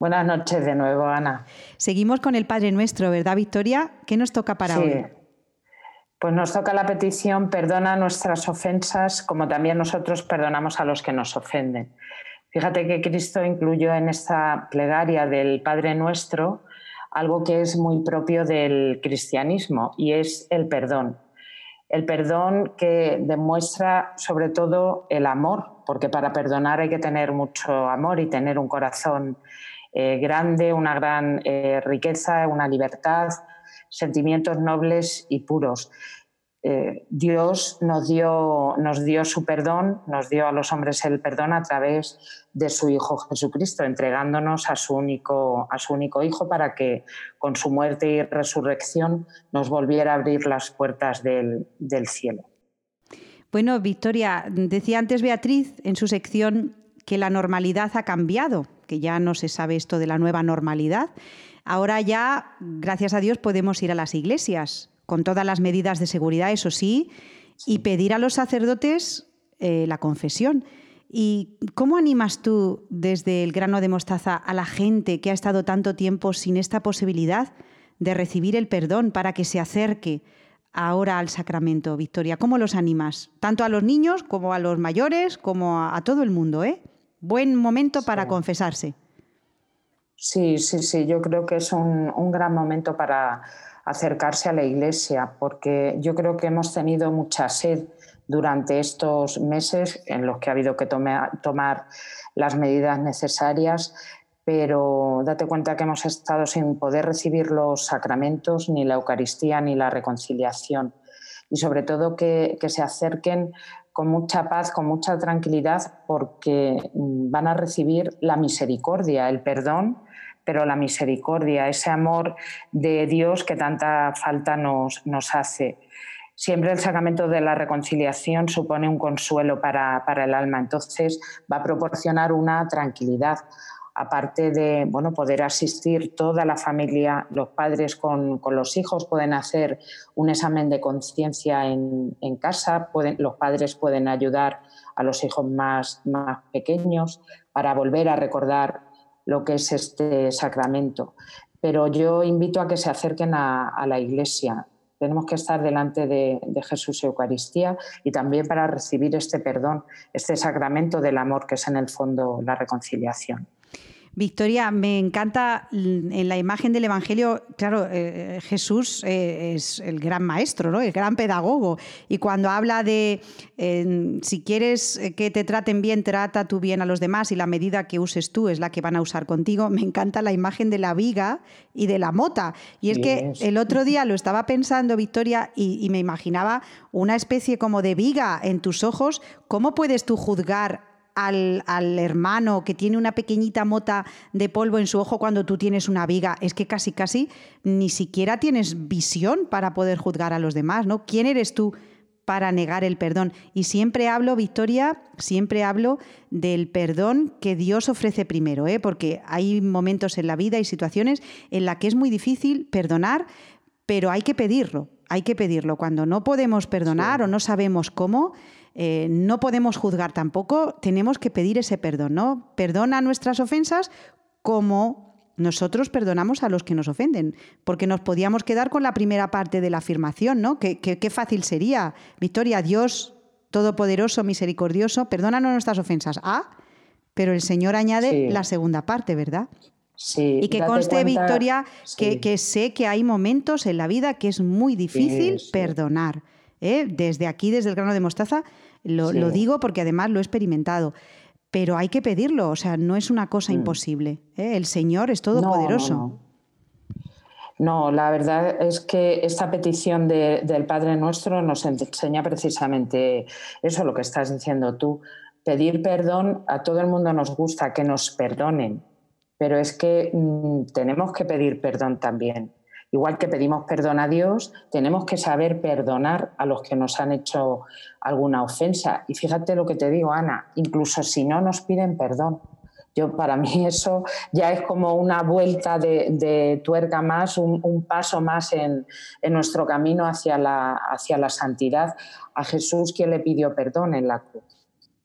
Buenas noches de nuevo, Ana. Seguimos con el Padre Nuestro, ¿verdad, Victoria? ¿Qué nos toca para sí. hoy? Pues nos toca la petición, perdona nuestras ofensas, como también nosotros perdonamos a los que nos ofenden. Fíjate que Cristo incluyó en esta plegaria del Padre Nuestro algo que es muy propio del cristianismo y es el perdón. El perdón que demuestra sobre todo el amor, porque para perdonar hay que tener mucho amor y tener un corazón eh, grande, una gran eh, riqueza, una libertad, sentimientos nobles y puros. Eh, Dios nos dio, nos dio su perdón, nos dio a los hombres el perdón a través de su Hijo Jesucristo, entregándonos a su único, a su único Hijo para que con su muerte y resurrección nos volviera a abrir las puertas del, del cielo. Bueno, Victoria, decía antes Beatriz en su sección que la normalidad ha cambiado, que ya no se sabe esto de la nueva normalidad. Ahora ya, gracias a Dios, podemos ir a las iglesias con todas las medidas de seguridad, eso sí, y pedir a los sacerdotes eh, la confesión. ¿Y cómo animas tú desde el grano de mostaza a la gente que ha estado tanto tiempo sin esta posibilidad de recibir el perdón para que se acerque ahora al sacramento, Victoria? ¿Cómo los animas? Tanto a los niños como a los mayores, como a, todo el mundo, ¿eh? Buen momento para confesarse. Sí, sí, sí, yo creo que es un gran momento para, acercarse a la Iglesia, porque yo creo que hemos tenido mucha sed durante estos meses en los que ha habido que tomar las medidas necesarias, pero date cuenta que hemos estado sin poder recibir los sacramentos, ni la Eucaristía, ni la reconciliación. Y sobre todo que, que se acerquen con mucha paz, con mucha tranquilidad, porque van a recibir la misericordia, el perdón pero la misericordia, ese amor de Dios que tanta falta nos, nos hace. Siempre el sacramento de la reconciliación supone un consuelo para, para el alma, entonces va a proporcionar una tranquilidad aparte de bueno, poder asistir toda la familia, los padres con, con los hijos pueden hacer un examen de conciencia en, en, casa, pueden, los padres pueden ayudar a los hijos más, más pequeños para volver a recordar lo que es este sacramento. Pero yo invito a que se acerquen a, la Iglesia. Tenemos que estar delante de, Jesús Eucaristía y también para recibir este perdón, este sacramento del amor que es en el fondo la reconciliación. Victoria, me encanta en la imagen del Evangelio, claro, eh, Jesús eh, es el gran maestro, ¿no? el gran pedagogo. Y cuando habla de si quieres que te traten bien, trata tú bien a los demás y la medida que uses tú es la que van a usar contigo, me encanta la imagen de la viga y de la mota. Y es que el otro día lo estaba pensando, Victoria, y me imaginaba una especie como de viga en tus ojos. ¿Cómo puedes tú juzgar al, hermano que tiene una pequeñita mota de polvo en su ojo cuando tú tienes una viga, es que casi, casi ni siquiera tienes visión para poder juzgar a los demás, ¿no? ¿Quién eres tú para negar el perdón? Y siempre hablo, Victoria, siempre hablo del perdón que Dios ofrece primero, ¿eh? porque hay momentos en la vida y situaciones en las que es muy difícil perdonar, pero hay que pedirlo, hay que pedirlo. Cuando no podemos perdonar o no sabemos cómo, eh, no podemos juzgar tampoco, tenemos que pedir ese perdón, ¿no? Perdona nuestras ofensas como nosotros perdonamos a los que nos ofenden, porque nos podíamos quedar con la primera parte de la afirmación, ¿no? Qué, fácil sería. Victoria, Dios Todopoderoso, misericordioso, perdónanos nuestras ofensas. Ah, pero el Señor añade la segunda parte, ¿verdad? Sí, y que conste, Victoria, que, sé que hay momentos en la vida que es muy difícil perdonar. ¿eh? Desde aquí, desde el grano de mostaza, lo, digo porque además lo he experimentado. Pero hay que pedirlo, o sea, no es una cosa mm. imposible. ¿eh? El Señor es todopoderoso. No, la verdad es que esta petición del Padre Nuestro nos enseña precisamente eso, lo que estás diciendo tú. Pedir perdón, a todo el mundo nos gusta que nos perdonen, pero es que mm, tenemos que pedir perdón también. Igual que pedimos perdón a Dios, tenemos que saber perdonar a los que nos han hecho alguna ofensa. Y fíjate lo que te digo, Ana, incluso si no nos piden perdón. Yo, para mí eso ya es como una vuelta de, tuerca más, un, paso más en, nuestro camino hacia la, hacia la santidad. A Jesús quien le pidió perdón en la cruz.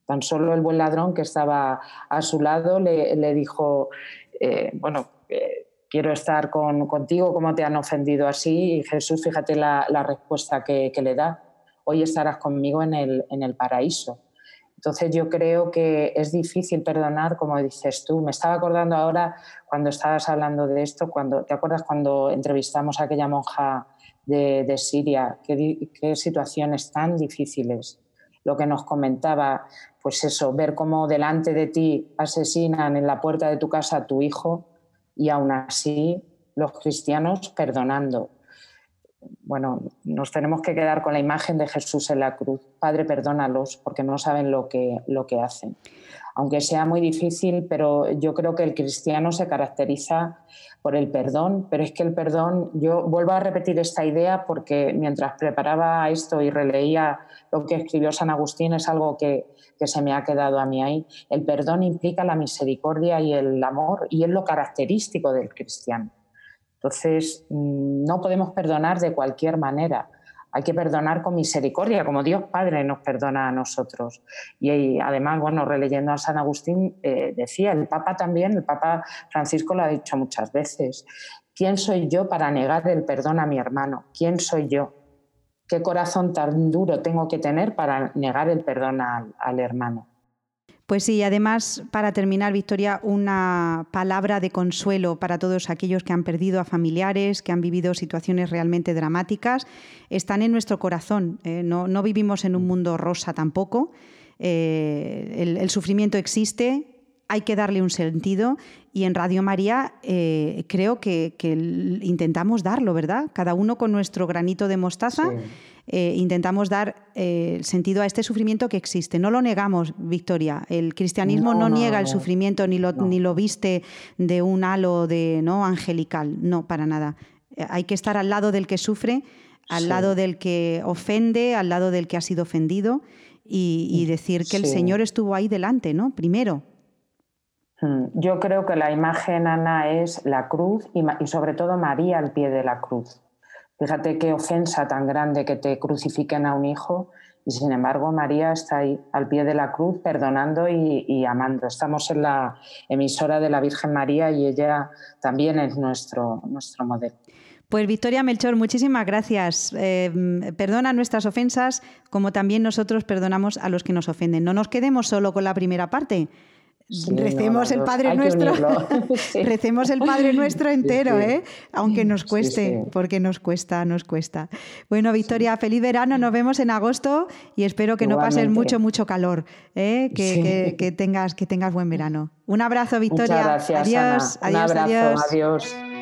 Tan solo el buen ladrón que estaba a su lado le, dijo, eh, bueno, eh, quiero estar con, contigo, ¿cómo te han ofendido así? Y Jesús, fíjate la, respuesta que, le da, hoy estarás conmigo en el, en el paraíso. Entonces yo creo que es difícil perdonar, como dices tú. Me estaba acordando ahora cuando estabas hablando de esto, cuando, ¿te acuerdas cuando entrevistamos a aquella monja de, de Siria? Qué, qué situaciones tan difíciles. Lo que nos comentaba, pues eso, ver cómo delante de ti asesinan en la puerta de tu casa a tu hijo, y aún así los cristianos perdonando. Bueno, nos tenemos que quedar con la imagen de Jesús en la cruz. Padre, perdónalos porque no saben lo que, lo que hacen. Aunque sea muy difícil, pero yo creo que el cristiano se caracteriza por el perdón, pero es que el perdón, yo vuelvo a repetir esta idea porque mientras preparaba esto y releía lo que escribió San Agustín, es algo que, que se me ha quedado a mí ahí. El perdón implica la misericordia y el amor y es lo característico del cristiano. Entonces, mm, no podemos perdonar de cualquier manera. Hay que perdonar con misericordia, como Dios Padre nos perdona a nosotros. Y, además, bueno, releyendo a San Agustín, eh, decía, el Papa también, el Papa Francisco lo ha dicho muchas veces, ¿quién soy yo para negar el perdón a mi hermano? ¿Quién soy yo? qué corazón tan duro tengo que tener para negar el perdón al, hermano. Pues sí, además, para terminar, Victoria, una palabra de consuelo para todos aquellos que han perdido a familiares, que han vivido situaciones realmente dramáticas, están en nuestro corazón. ¿eh? no, vivimos en un mundo rosa tampoco. Eh, el, sufrimiento existe, hay que darle un sentido y en Radio María eh, creo que, intentamos darlo, ¿verdad? Cada uno con nuestro granito de mostaza. Eh, intentamos dar eh, sentido a este sufrimiento que existe. No lo negamos, Victoria. El cristianismo no, niega el sufrimiento ni lo, ni lo viste de un halo de no angelical. No, para nada. hay que estar al lado del que sufre, al lado del que ofende, al lado del que ha sido ofendido y, decir que el Señor estuvo ahí delante, ¿no? Primero. Mm, yo creo que la imagen, Ana, es la cruz y, sobre todo María al pie de la cruz. Fíjate qué ofensa tan grande que te crucifiquen a un hijo y sin embargo María está ahí al pie de la cruz perdonando y, amando. Estamos en la emisora de la Virgen María y ella también es nuestro, nuestro modelo. Pues Victoria Melchor, muchísimas gracias. Eh, perdona nuestras ofensas como también nosotros perdonamos a los que nos ofenden. No nos quedemos solo con la primera parte recemos el Padre Nuestro, recemos el Padre Nuestro entero, ¿eh? aunque nos cueste, porque nos cuesta, nos cuesta. Bueno, Victoria, feliz verano, nos vemos en agosto y espero que no pases mucho, mucho calor, ¿eh? que, tengas, que tengas buen verano. Un abrazo, Victoria. gracias, adiós, adiós, adiós. adiós.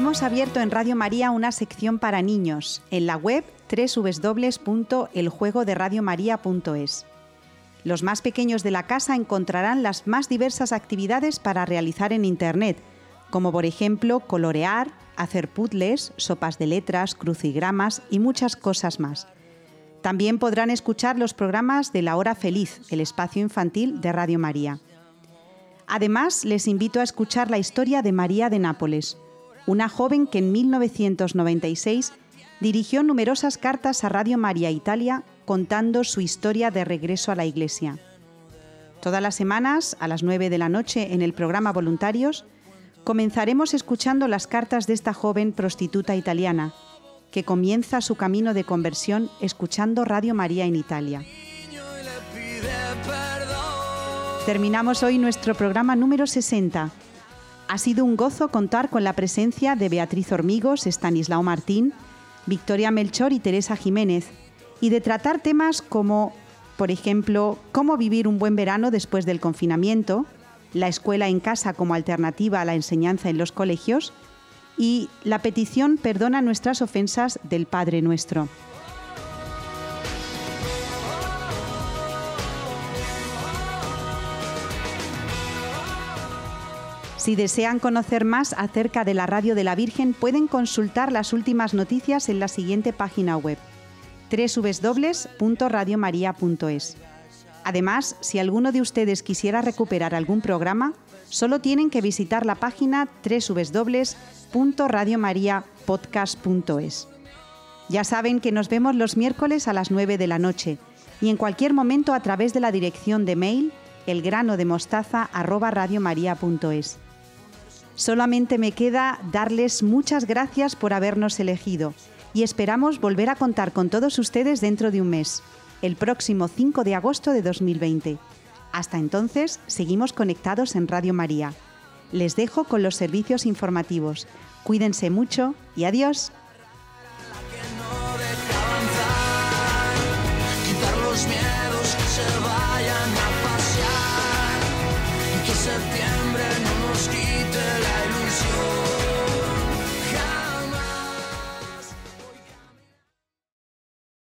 Hemos abierto en Radio María una sección para niños en la web www.eljuegoderadiomaria.es. Los más pequeños de la casa encontrarán las más diversas actividades para realizar en Internet, como por ejemplo colorear, hacer puzzles, sopas de letras, crucigramas y muchas cosas más. También podrán escuchar los programas de La Hora Feliz, el espacio infantil de Radio María. Además, les invito a escuchar la historia de María de Nápoles, una joven que en 1996 dirigió numerosas cartas a Radio María Italia contando su historia de regreso a la Iglesia. Todas las semanas, a las 9 de la noche, en el programa Voluntarios, comenzaremos escuchando las cartas de esta joven prostituta italiana, que comienza su camino de conversión escuchando Radio María en Italia. Terminamos hoy nuestro programa número 60 ha sido un gozo contar con la presencia de Beatriz Hormigos, Estanislao Martín, Victoria Melchor y Teresa Jiménez, y de tratar temas como, por ejemplo, cómo vivir un buen verano después del confinamiento, la escuela en casa como alternativa a la enseñanza en los colegios y la petición Perdona nuestras ofensas del Padre Nuestro. Si desean conocer más acerca de la Radio de la Virgen, pueden consultar las últimas noticias en la siguiente página web www.radiomaria.es. Además, si alguno de ustedes quisiera recuperar algún programa, solo tienen que visitar la página www.radiomariapodcast.es. Ya saben que nos vemos los miércoles a las 9 de la noche y en cualquier momento a través de la dirección de mail elgranodemostaza@radiomaria.es. Solamente me queda darles muchas gracias por habernos elegido y esperamos volver a contar con todos ustedes dentro de un mes, el próximo 5 de agosto de 2020. Hasta entonces, seguimos conectados en Radio María. Les dejo con los servicios informativos. Cuídense mucho y adiós.